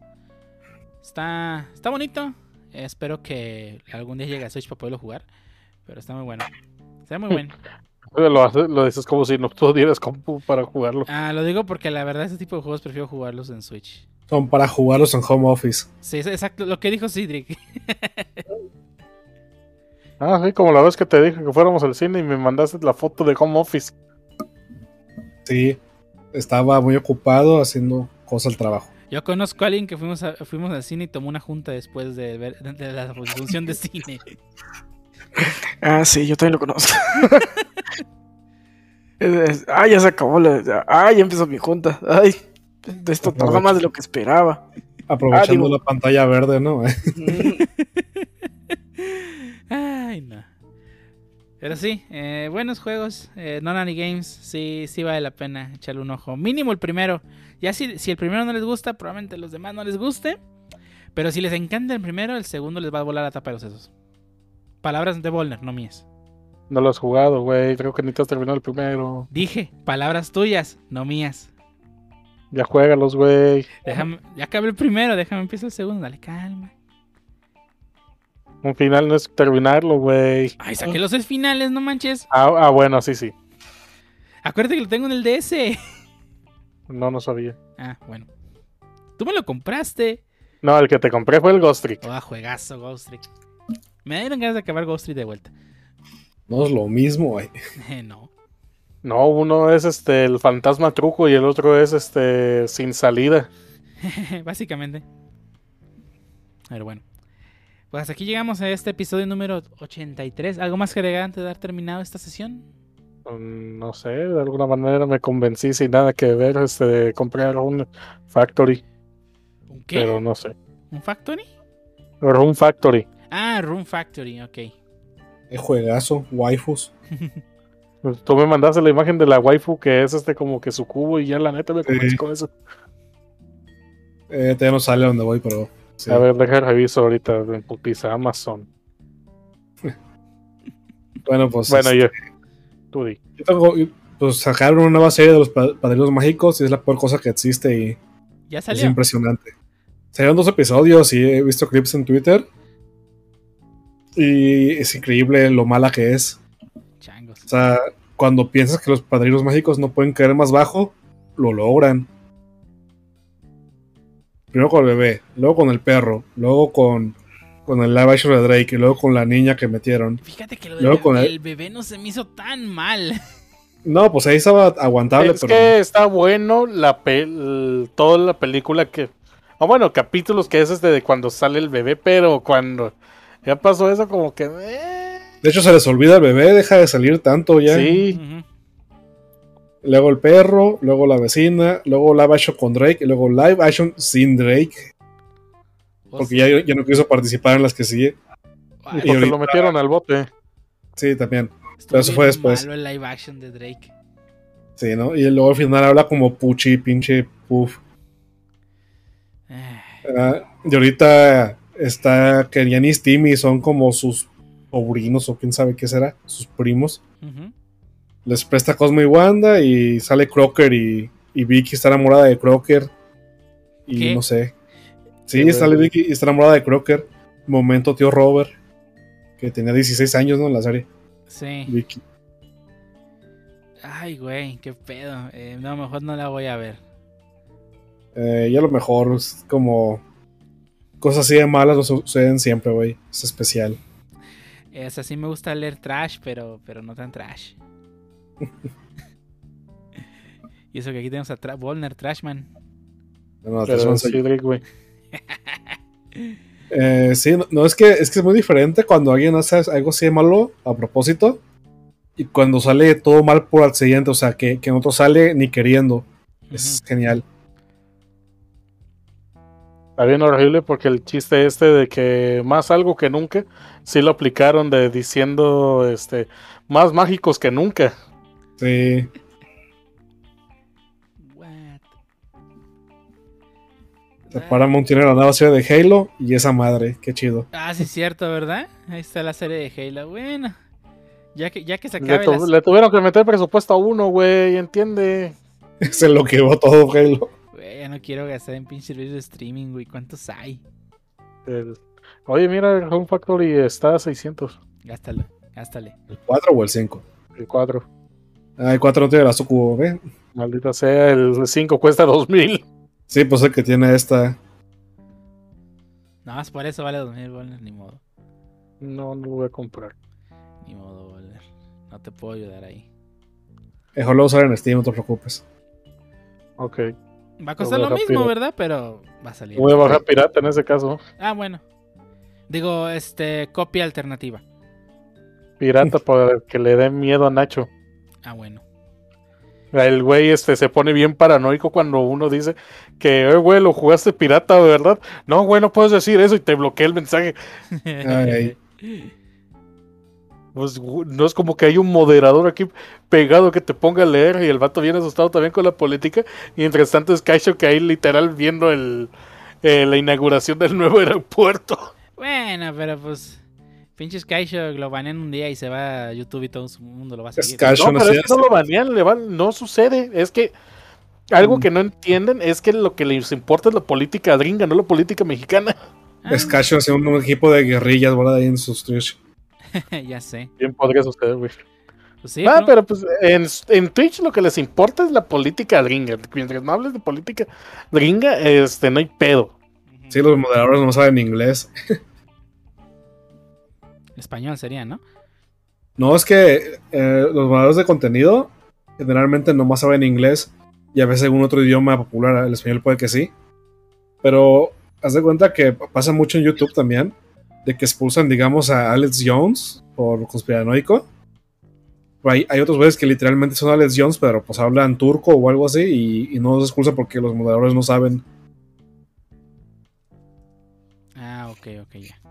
Está, está bonito. Espero que algún día llegue a Switch para poderlo jugar. Pero está muy bueno. Está muy bueno. Lo, haces- lo dices como si no tuvieras compu para jugarlo. Ah, lo digo porque la verdad, este tipo de juegos prefiero jugarlos en Switch. Son para jugarlos en home office. Sí, exacto lo que dijo Cedric. Ah, sí, como la vez que te dije que fuéramos al cine y me mandaste la foto de home office. Sí, estaba muy ocupado haciendo cosas al trabajo. Yo conozco a alguien que fuimos, a- fuimos al cine y tomó una junta después de ver de la función de cine. Ah, sí, yo también lo conozco. Es- es- ah, ya se acabó la. Ah, ya empezó mi junta. Ay, esto tarda más de lo que esperaba. Aprovechando Ah, digo- la pantalla verde, ¿no? Mm, Ay, no. Pero sí, eh, buenos juegos. Eh, Nonary Games, sí, sí vale la pena echarle un ojo. Mínimo el primero. Ya si, si el primero no les gusta, probablemente los demás no les guste. Pero si les encanta el primero, el segundo les va a volar la tapa de los sesos. Palabras de Volner, no mías. No lo has jugado, güey. Creo que ni te has terminado el primero. Dije, palabras tuyas, no mías. Ya juégalos, güey. Déjame, ya acabé el primero, déjame empezar el segundo, dale calma. Un final no es terminarlo, güey. Ay, saqué los seis finales, no manches. Ah, ah, bueno, sí, sí. Acuérdate que lo tengo en el DS. No, no sabía. Ah, bueno. Tú me lo compraste. No, el que te compré fue el Ghost Trick. Oh, juegazo, Ghost Trick. Me dieron ganas de acabar Ghost Trick de vuelta. No es lo mismo, güey. Eh, no. No, uno es este el fantasma truco y el otro es este sin salida. Básicamente. Pero bueno. Pues hasta aquí llegamos a este episodio número 83. ¿Algo más que agregar antes de dar terminado esta sesión? Mm, No sé, de alguna manera me convencí sin nada que ver este de comprar un Factory, ¿Un qué? pero no sé. ¿Un Factory? Room Factory. Ah, Room Factory, ok. Es juegazo, waifus. Pues, Tú me mandaste la imagen de la waifu que es este como que su cubo y ya la neta me convencí Sí. con eso. Eh, todavía no sale a donde voy, pero. sí. A ver, deja reviso ahorita en putiza Amazon. Bueno, pues. Bueno, este, yo. Tú di. yo tengo- pues sacaron una nueva serie de los pa- padrinos mágicos y es la peor cosa que existe y ¿Ya es salió? impresionante. Salieron dos episodios y he visto clips en Twitter. Y es increíble lo mala que es. Sea, cuando piensas que los padrinos mágicos no pueden caer más bajo, lo logran. Primero con el bebé, luego con el perro, luego con, con el live action de Drake y luego con la niña que metieron. Fíjate que lo del Luego bebé, con el- el bebé no se me hizo tan mal. No, pues ahí estaba aguantable, es pero que está bueno la pel- toda la película que. O bueno, capítulos que es este de cuando sale el bebé, pero cuando ya pasó eso, como que. De hecho se les olvida el bebé, deja de salir tanto ya. Sí. Luego el perro, luego la vecina, luego live action con Drake y luego live action sin Drake, O porque ya, ya no quiso participar en las que sigue. ay, porque ahorita- lo metieron al bote. Sí, también. estuvo eso fue después. malo el live action de Drake. Sí, ¿no? Y luego al final habla como puchi, pinche puff. Ah, Ah, y ahorita está que Ian y Timmy son como sus sobrinos o quién sabe qué será, sus primos. Les presta Cosmo y Wanda y sale Crocker y, y Vicky está enamorada de Crocker. Y ¿Qué? no sé. Sí, Qué sale. Vicky y está enamorada de Crocker. Momento tío Robert, que tenía 16 años, ¿no? En la serie. Sí. Vicky. Ay, güey, qué pedo. Eh, no, mejor no la voy a ver. Eh, y a lo mejor es como cosas así de malas no suceden siempre, güey. Es especial. Es así me gusta leer trash, pero, pero no tan trash. y eso que aquí tenemos a Tra Volner Trashman. Soy- sí, Drake, güey. Eh, sí, no, no, es que es que es muy diferente cuando alguien hace algo así de malo a propósito y cuando sale todo mal por accidente, o sea, que, que no te sale ni queriendo. Es genial. Está bien horrible porque el chiste este de que más algo que nunca, sí lo aplicaron de diciendo este más mágicos que nunca. Sí. What? Paramount tiene la nueva serie de Halo y esa madre, qué chido. Ah, sí, es cierto, ¿verdad? Ahí está la serie de Halo. Bueno, ya que, ya que se Le, acabe tu- la... le tuvieron que meter presupuesto a uno, güey, entiende. Se lo quedó todo Halo. Ya no quiero gastar en pinche servicios de streaming, güey. ¿Cuántos hay? El, Oye, mira, el Home Factory está a 600. Gástalo, gástale. ¿El 4 o el 5? El 4. Ah, el 4 no tiene la Sucubo, ¿ve? Maldita sea, el 5 cuesta 2000. Sí, pues el que tiene esta. Nada más por eso vale 2000 bolas, ni modo. No, no lo voy a comprar. Ni modo, Boller. No te puedo ayudar ahí. Mejor lo usar en Steam, no te preocupes. Ok. Va a costar lo mismo, pirata. ¿verdad? Pero va a salir. Voy a bajar pirata en ese caso. Ah, bueno. Digo, este, copia alternativa. Pirata para que le dé miedo a Nacho. Ah, bueno. El güey este, se pone bien paranoico cuando uno dice que, eh, güey, lo jugaste pirata, ¿verdad? No, güey, no puedes decir eso y te bloquea el mensaje. Ay. Pues no es como que hay un moderador aquí pegado que te ponga a leer y el vato bien asustado también con la política. Y mientras tanto es Kaisho que ahí literal viendo el, eh, la inauguración del nuevo aeropuerto. Bueno, pero pues. Pinches Kaisho lo banean un día y se va a YouTube y todo su mundo lo va a Es seguir. Kaisho. No, no pero sé, es que no lo banean, le van- no sucede. Es que algo Mm. que no entienden es que lo que les importa es la política gringa, no la política mexicana. Ah, Es Casio hace un, un equipo de guerrillas, ¿verdad? Ahí en sus Twitch. ya sé. Bien podría suceder, güey. Pues sí, ah, ¿no? pero pues en, en Twitch lo que les importa es la política gringa. Mientras no hables de política gringa, este, no hay pedo. Sí, los moderadores no saben inglés. Español sería, ¿no? No, es que eh, los moderadores de contenido generalmente nomás saben inglés y a veces algún otro idioma popular. El español puede que sí. Pero haz de cuenta que pasa mucho en YouTube también de que expulsan, digamos, a Alex Jones por conspiranoico. Hay, hay otros güeyes que literalmente son Alex Jones, pero pues hablan turco o algo así y, y no los expulsan porque los moderadores no saben. Ah, ok, ok, ya.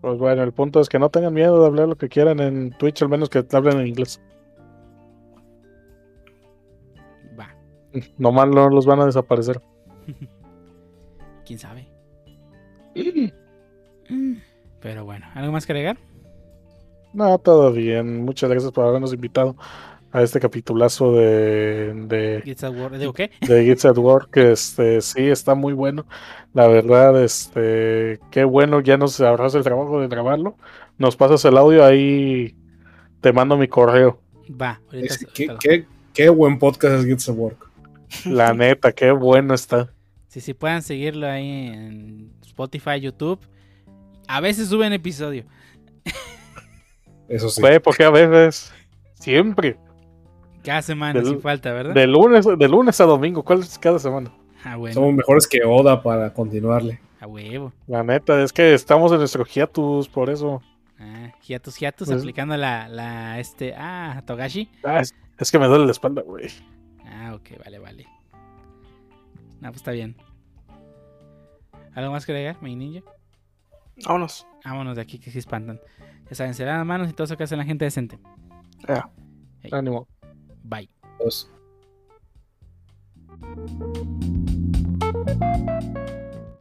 Pues bueno, el punto es que no tengan miedo de hablar lo que quieran en Twitch, al menos que hablen en inglés. Va. Nomás no los van a desaparecer. ¿Quién sabe? Pero bueno, ¿algo más que agregar? No, todo bien. Muchas gracias por habernos invitado a este capitulazo de, de, It's a word- ¿Digo qué? de Gits at Work. que, Este, sí, está muy bueno. La verdad, este, qué bueno. Ya nos ahorras el trabajo de grabarlo. Nos pasas el audio ahí. Te mando mi correo. Va, ahorita Es- ¿Qué, qué- qué buen podcast es Gets a Work. La neta, qué bueno está. Sí, sí, puedan seguirlo ahí en Spotify, YouTube. A veces suben episodio. Eso sí. Güey, porque a veces, siempre, Cada semana, Del- sin falta, ¿verdad? de lunes, de lunes a domingo. ¿Cuál es cada semana? Ah, bueno, Somos mejores que Oda para continuarle. a huevo. La neta, es que estamos en nuestro hiatus, por eso. Ah, hiatus, hiatus, Pues- aplicando la, la, este, ah, Togashi. Ah, es, es que me duele la espalda, güey. Ah, ok, vale, vale. No, pues está bien. ¿Algo más que agregar, mi ninja? Vámonos. Vámonos de aquí que se espantan. Ya saben, se las manos y todo eso que hace la gente decente. Ya. Ánimo. Bye. Pues,